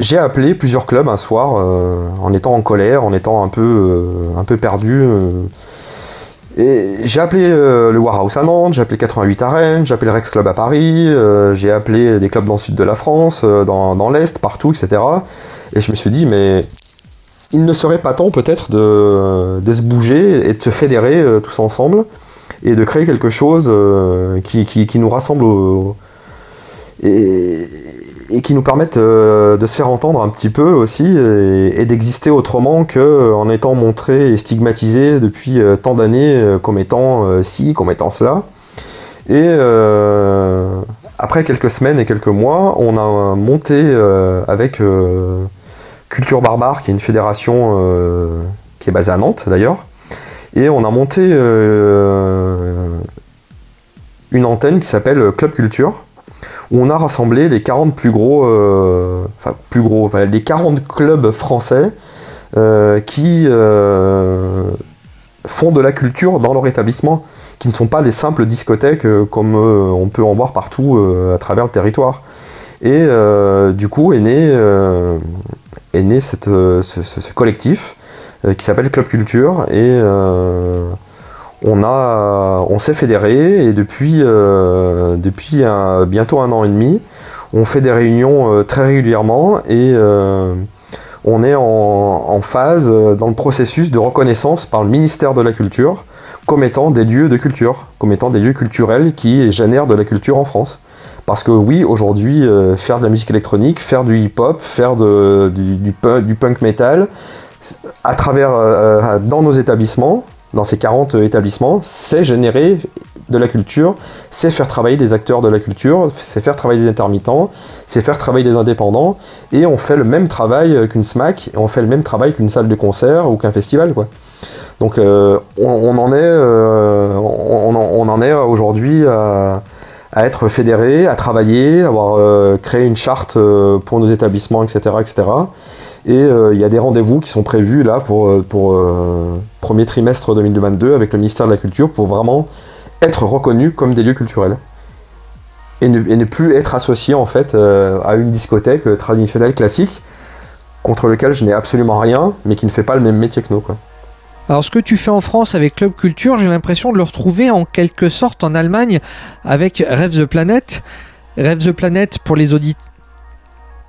S3: j'ai appelé plusieurs clubs un soir, euh, en étant en colère, en étant un peu, euh, un peu perdu. euh. et j'ai appelé euh, le Warhouse à Nantes, j'ai appelé 88 à Rennes, j'ai appelé le Rex Club à Paris, j'ai appelé des clubs dans le sud de la France, dans, dans l'Est, partout, etc. Et je me suis dit, mais il ne serait pas temps peut-être de, de se bouger et de se fédérer euh, tous ensemble et de créer quelque chose euh, qui, qui, qui nous rassemble au- et, et qui nous permette euh, de se faire entendre un petit peu aussi et, et d'exister autrement que euh, en étant montré et stigmatisé depuis tant d'années comme étant ci, comme étant cela. Et après quelques semaines et quelques mois, on a monté avec Culture Barbare, qui est une fédération euh, qui est basée à Nantes d'ailleurs. Et on a monté euh, une antenne qui s'appelle Club Culture, où on a rassemblé les 40 plus gros, euh, enfin plus gros, enfin, les 40 clubs français qui font de la culture dans leur établissement, qui ne sont pas des simples discothèques comme on peut en voir partout à travers le territoire. Et du coup est né, est né euh, ce, collectif euh, qui s'appelle Club Culture et euh, on s'est fédéré et depuis, bientôt un an et demi, on fait des réunions très régulièrement et on est en, phase dans le processus de reconnaissance par le ministère de la Culture comme étant des lieux de culture, comme étant des lieux culturels qui génèrent de la culture en France. Parce que oui, aujourd'hui, euh, faire de la musique électronique, faire du hip-hop, faire du, du punk, du punk metal, à travers, euh, euh, dans nos établissements, dans ces 40 établissements, c'est générer de la culture, c'est faire travailler des acteurs de la culture, c'est faire travailler des intermittents, c'est faire travailler des indépendants, et on fait le même travail qu'une SMAC, et on fait le même travail qu'une salle de concert ou qu'un festival, quoi. Donc on, en est, on en est aujourd'hui à, à être fédéré, à travailler, avoir euh, créé une charte euh, pour nos établissements, etc., etc. Et euh, il y a des rendez-vous qui sont prévus là pour, pour premier trimestre 2022 avec le ministère de la Culture pour vraiment être reconnus comme des lieux culturels. Et ne, et ne plus être associés en fait à une discothèque traditionnelle classique contre lequel je n'ai absolument rien, mais qui ne fait pas le même métier que nous. Quoi.
S2: Alors ce que tu fais en France avec Club Culture, j'ai l'impression de le retrouver en quelque sorte en Allemagne avec Rêve the Planet. Rêve the Planet pour les auditeurs.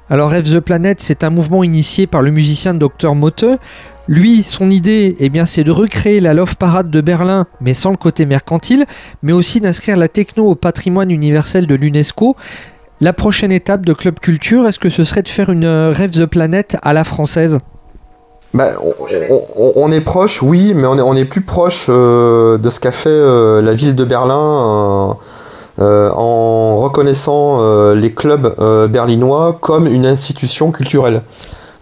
S2: Alors Rêve the Planet, c'est un mouvement initié par le musicien Dr Motte. Lui, son idée, eh bien, c'est de recréer la Love Parade de Berlin, mais sans le côté mercantile, mais aussi d'inscrire la techno au patrimoine universel de l'UNESCO. La prochaine étape de Club Culture, est-ce que ce serait de faire une euh, Rêve the Planet à la française?
S3: Bah, on, est proche, oui, mais on est, plus proche euh, de ce qu'a fait euh, la ville de Berlin euh, en reconnaissant les clubs berlinois comme une institution culturelle.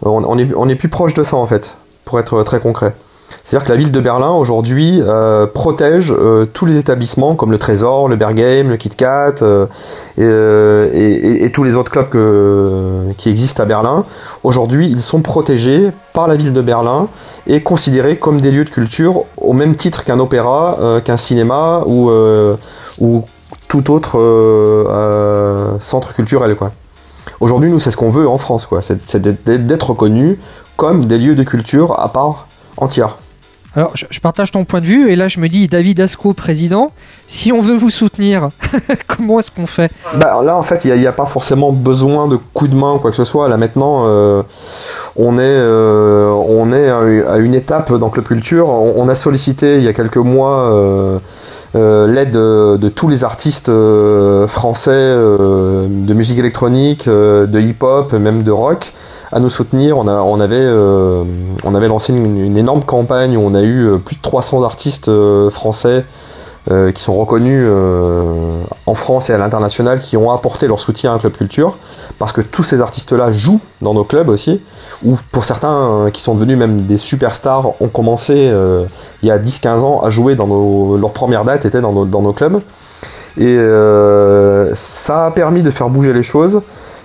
S3: On est plus proche de ça en fait, pour être très concret. C'est-à-dire que la ville de Berlin aujourd'hui euh, protège euh, tous les établissements comme le Trésor, le Bergame, le KitKat euh, et, euh, et- tous les autres clubs qui existent à Berlin. Aujourd'hui, ils sont protégés par la ville de Berlin et considérés comme des lieux de culture au même titre qu'un opéra, qu'un cinéma ou, ou tout autre centre culturel. Aujourd'hui, nous, c'est ce qu'on veut en France, quoi. C'est, d'être reconnus comme des lieux de culture à part entière.
S2: Alors, je, partage ton point de vue, et là, je me dis, David Asco, président, si on veut vous soutenir, comment est-ce qu'on fait?
S3: Bah, là, en fait, il n'y a, pas forcément besoin de coups de main ou quoi que ce soit. Là, maintenant, euh, on est, euh, on est à une étape dans Club Culture. On, a sollicité il y a quelques mois euh, l'aide de, tous les artistes français de musique électronique, de hip-hop, même de rock à nous soutenir. On, avait, euh, on avait lancé une, énorme campagne où on a eu euh, plus de 300 artistes euh, français qui sont reconnus en France et à l'international, qui ont apporté leur soutien à Club Culture, parce que tous ces artistes-là jouent dans nos clubs aussi, ou pour certains qui sont devenus même des superstars, ont commencé il y a 10-15 ans à jouer dans nos, leur première date était dans nos, clubs. Et ça a permis de faire bouger les choses.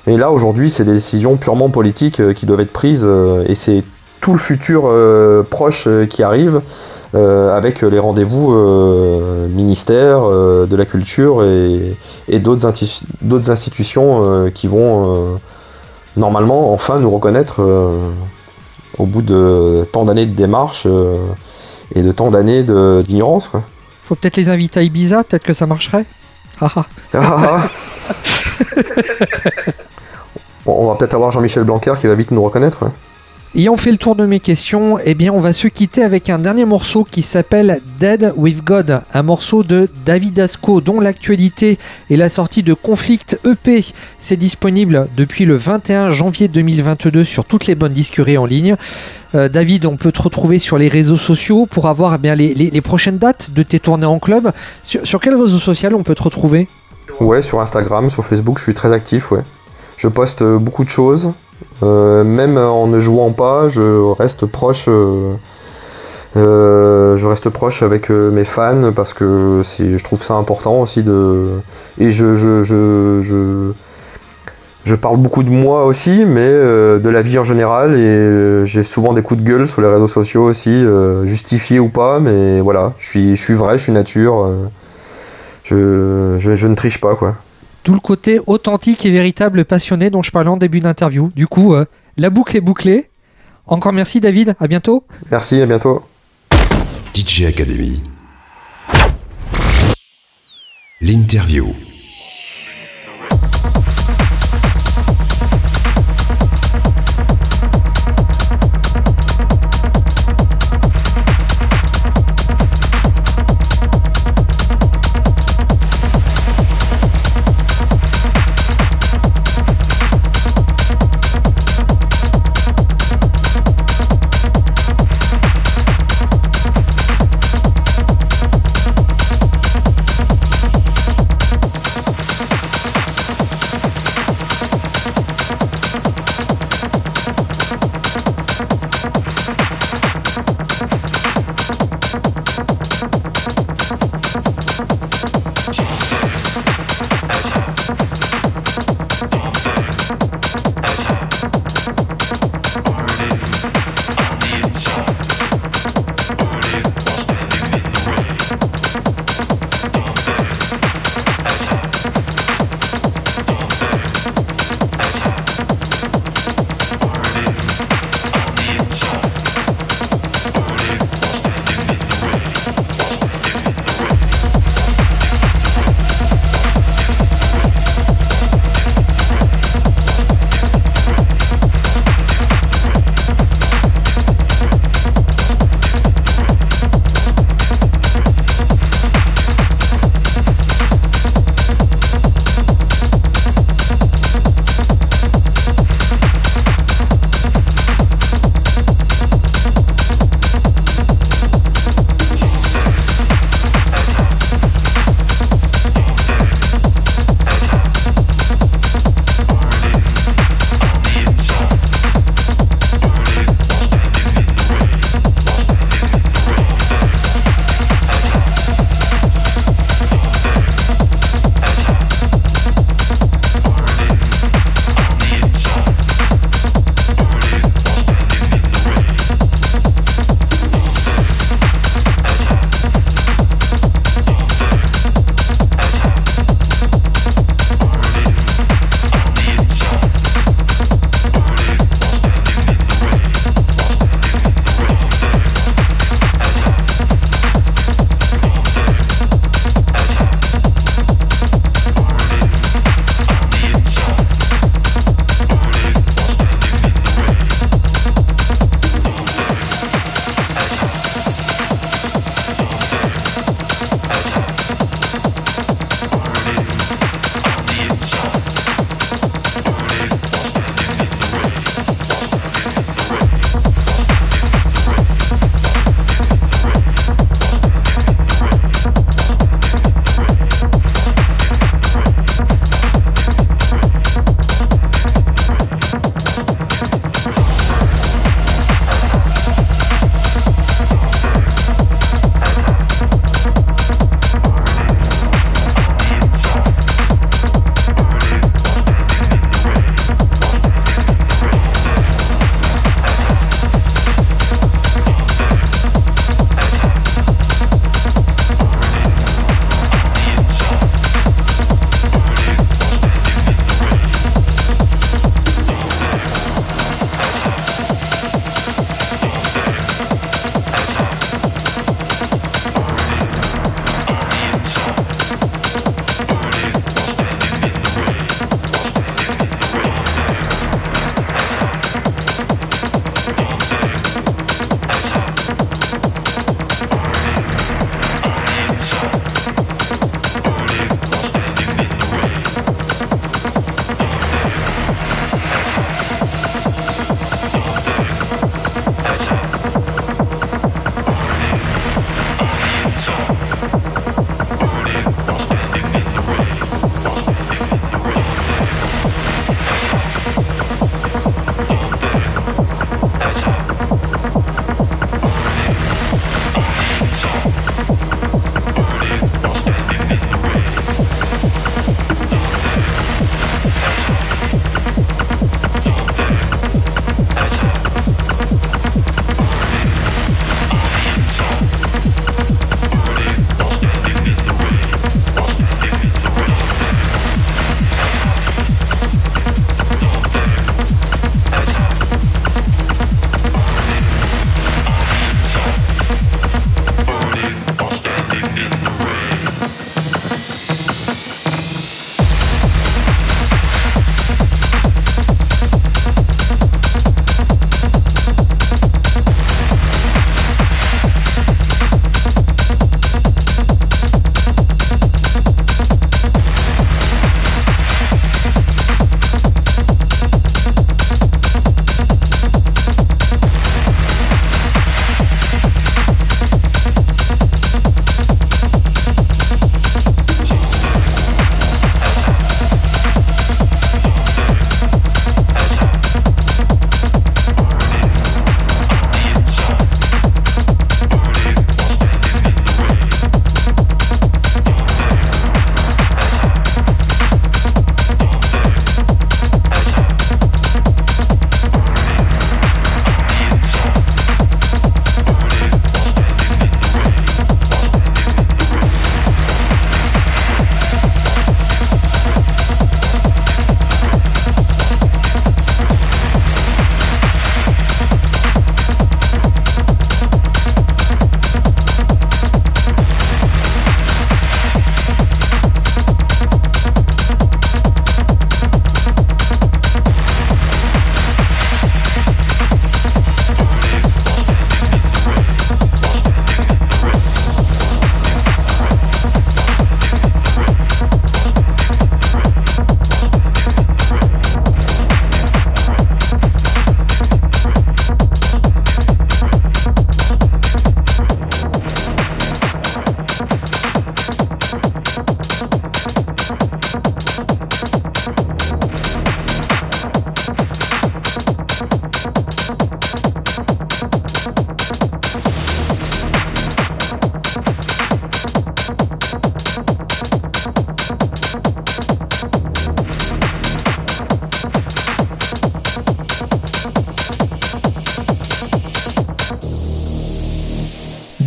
S3: Et là, aujourd'hui, c'est des décisions purement politiques euh, qui doivent être prises, euh, et c'est tout le futur euh, proche qui arrive avec les rendez-vous ministères de la culture et, et d'autres inti- d'autres institutions qui vont normalement enfin nous reconnaître au bout de tant d'années de démarche euh, et de tant d'années de- d'ignorance. quoi.
S2: Faut peut-être les inviter à Ibiza, peut-être que ça marcherait.
S3: Ah, ah. Bon, on va peut-être avoir Jean-Michel Blanquer qui va vite nous reconnaître. ouais.
S2: Ayant fait le tour de mes questions, eh bien on va se quitter avec un dernier morceau qui s'appelle Dead with God, un morceau de David Asco dont l'actualité est la sortie de Conflict EP. C'est disponible depuis le 21 janvier 2022 sur toutes les bonnes disqueries en ligne. Euh, David, on peut te retrouver sur les réseaux sociaux pour avoir eh bien, les, les- les prochaines dates de tes tournées en club. Sur, sur quel réseau social on peut te retrouver?
S3: Ouais, sur Instagram, sur Facebook, je suis très actif, ouais. Je poste euh, beaucoup de choses. Euh, même en ne jouant pas, je reste proche. euh, euh, je reste proche avec euh, mes fans parce que je trouve ça important aussi de. Et je, je, je, je, je parle beaucoup de moi aussi, mais euh, de la vie en général. Et euh, j'ai souvent des coups de gueule sur les réseaux sociaux aussi, euh, justifiés ou pas. Mais voilà, je suis, je suis vrai, je suis nature. euh, je, je, je ne triche pas, quoi.
S2: Tout le côté authentique et véritable et passionné dont je parlais en début d'interview. Du coup, euh, la boucle est bouclée. Encore merci David, à bientôt.
S3: Merci, à bientôt.
S1: DJ Academy. L'interview.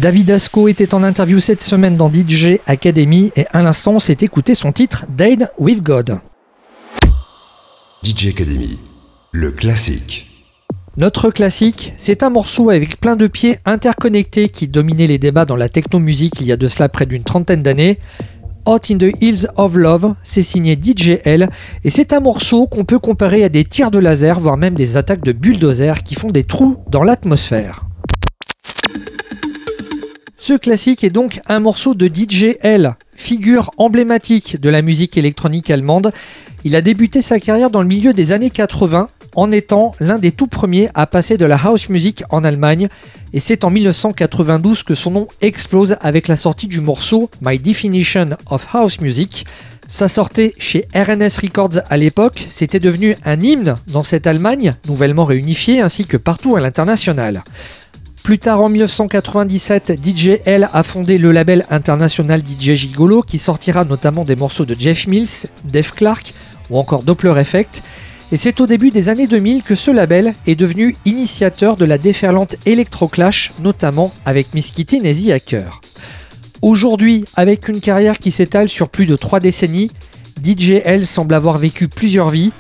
S2: David Asco était en interview cette semaine dans DJ Academy et à l'instant on s'est écouté son titre Dade with God.
S1: DJ Academy, le classique.
S2: Notre classique, c'est un morceau avec plein de pieds interconnectés qui dominait les débats dans la techno-musique il y a de cela près d'une trentaine d'années. Hot in the Hills of Love, c'est signé DJL et c'est un morceau qu'on peut comparer à des tirs de laser, voire même des attaques de bulldozers qui font des trous dans l'atmosphère. Ce classique est donc un morceau de DJL, figure emblématique de la musique électronique allemande. Il a débuté sa carrière dans le milieu des années 80 en étant l'un des tout premiers à passer de la house music en Allemagne et c'est en 1992 que son nom explose avec la sortie du morceau My Definition of House Music. Ça sortait chez RNS Records à l'époque, c'était devenu un hymne dans cette Allemagne nouvellement réunifiée ainsi que partout à l'international. Plus tard en 1997, DJL a fondé le label international DJ Gigolo qui sortira notamment des morceaux de Jeff Mills, Dave Clark ou encore Doppler Effect. Et c'est au début des années 2000 que ce label est devenu initiateur de la déferlante Electroclash, notamment avec Miss Kitty et The Hacker. Aujourd'hui, avec une carrière qui s'étale sur plus de 3 décennies, DJL semble avoir vécu plusieurs vies.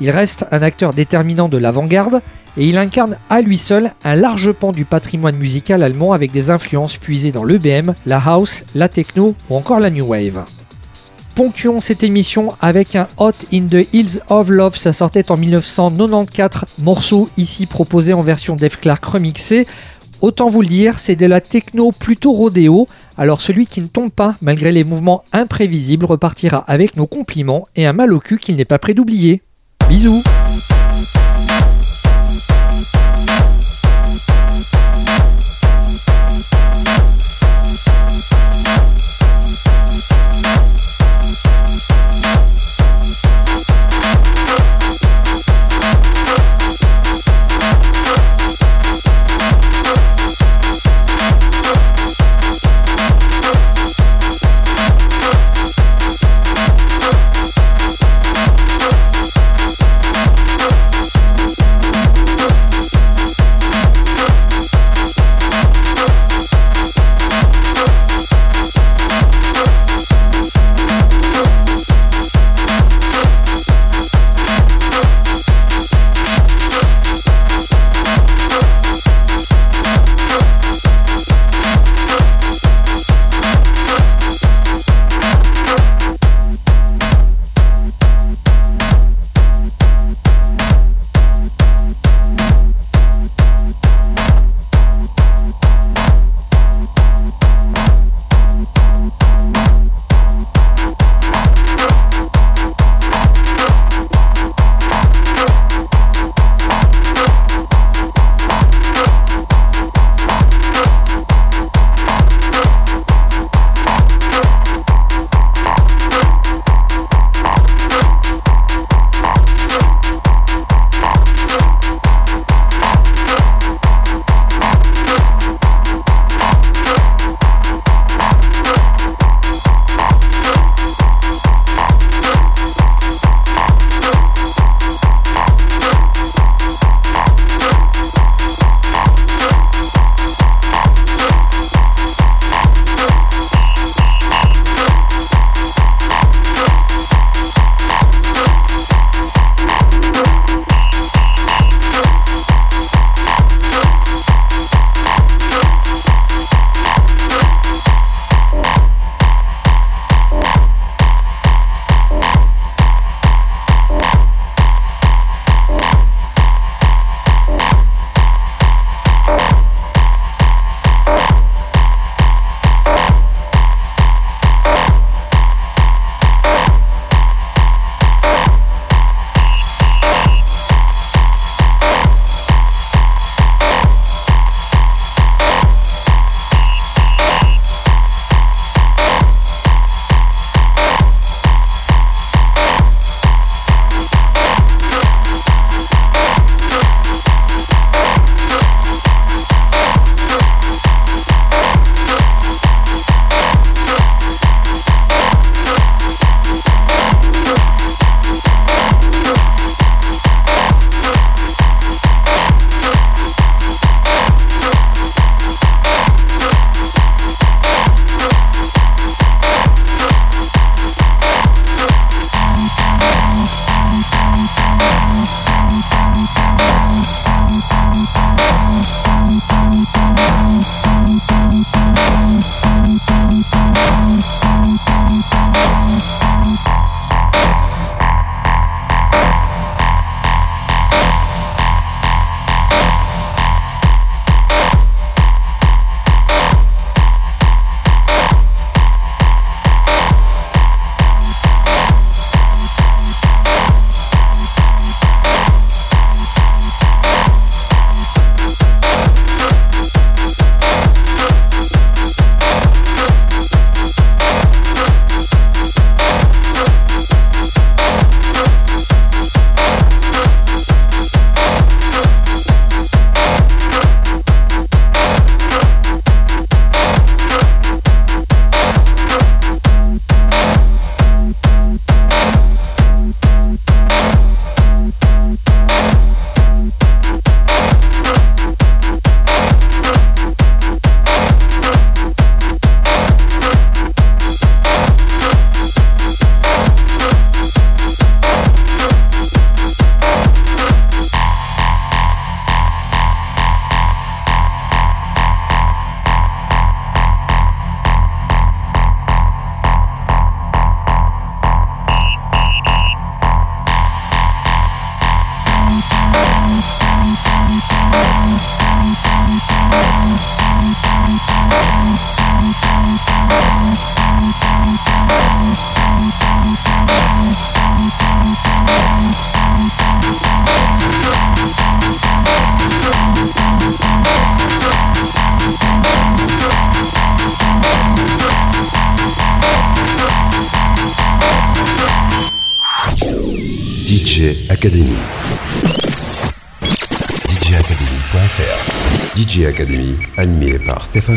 S2: Il reste un acteur déterminant de l'avant-garde et il incarne à lui seul un large pan du patrimoine musical allemand avec des influences puisées dans l'EBM, la house, la techno ou encore la new wave. Ponctuons cette émission avec un Hot in the Hills of Love, ça sortait en 1994, morceau ici proposé en version Def Clark remixé. Autant vous le dire, c'est de la techno plutôt rodéo, alors celui qui ne tombe pas malgré les mouvements imprévisibles repartira avec nos compliments et un mal au cul qu'il n'est pas prêt d'oublier. Bisous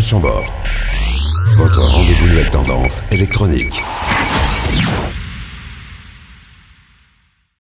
S1: Chambord.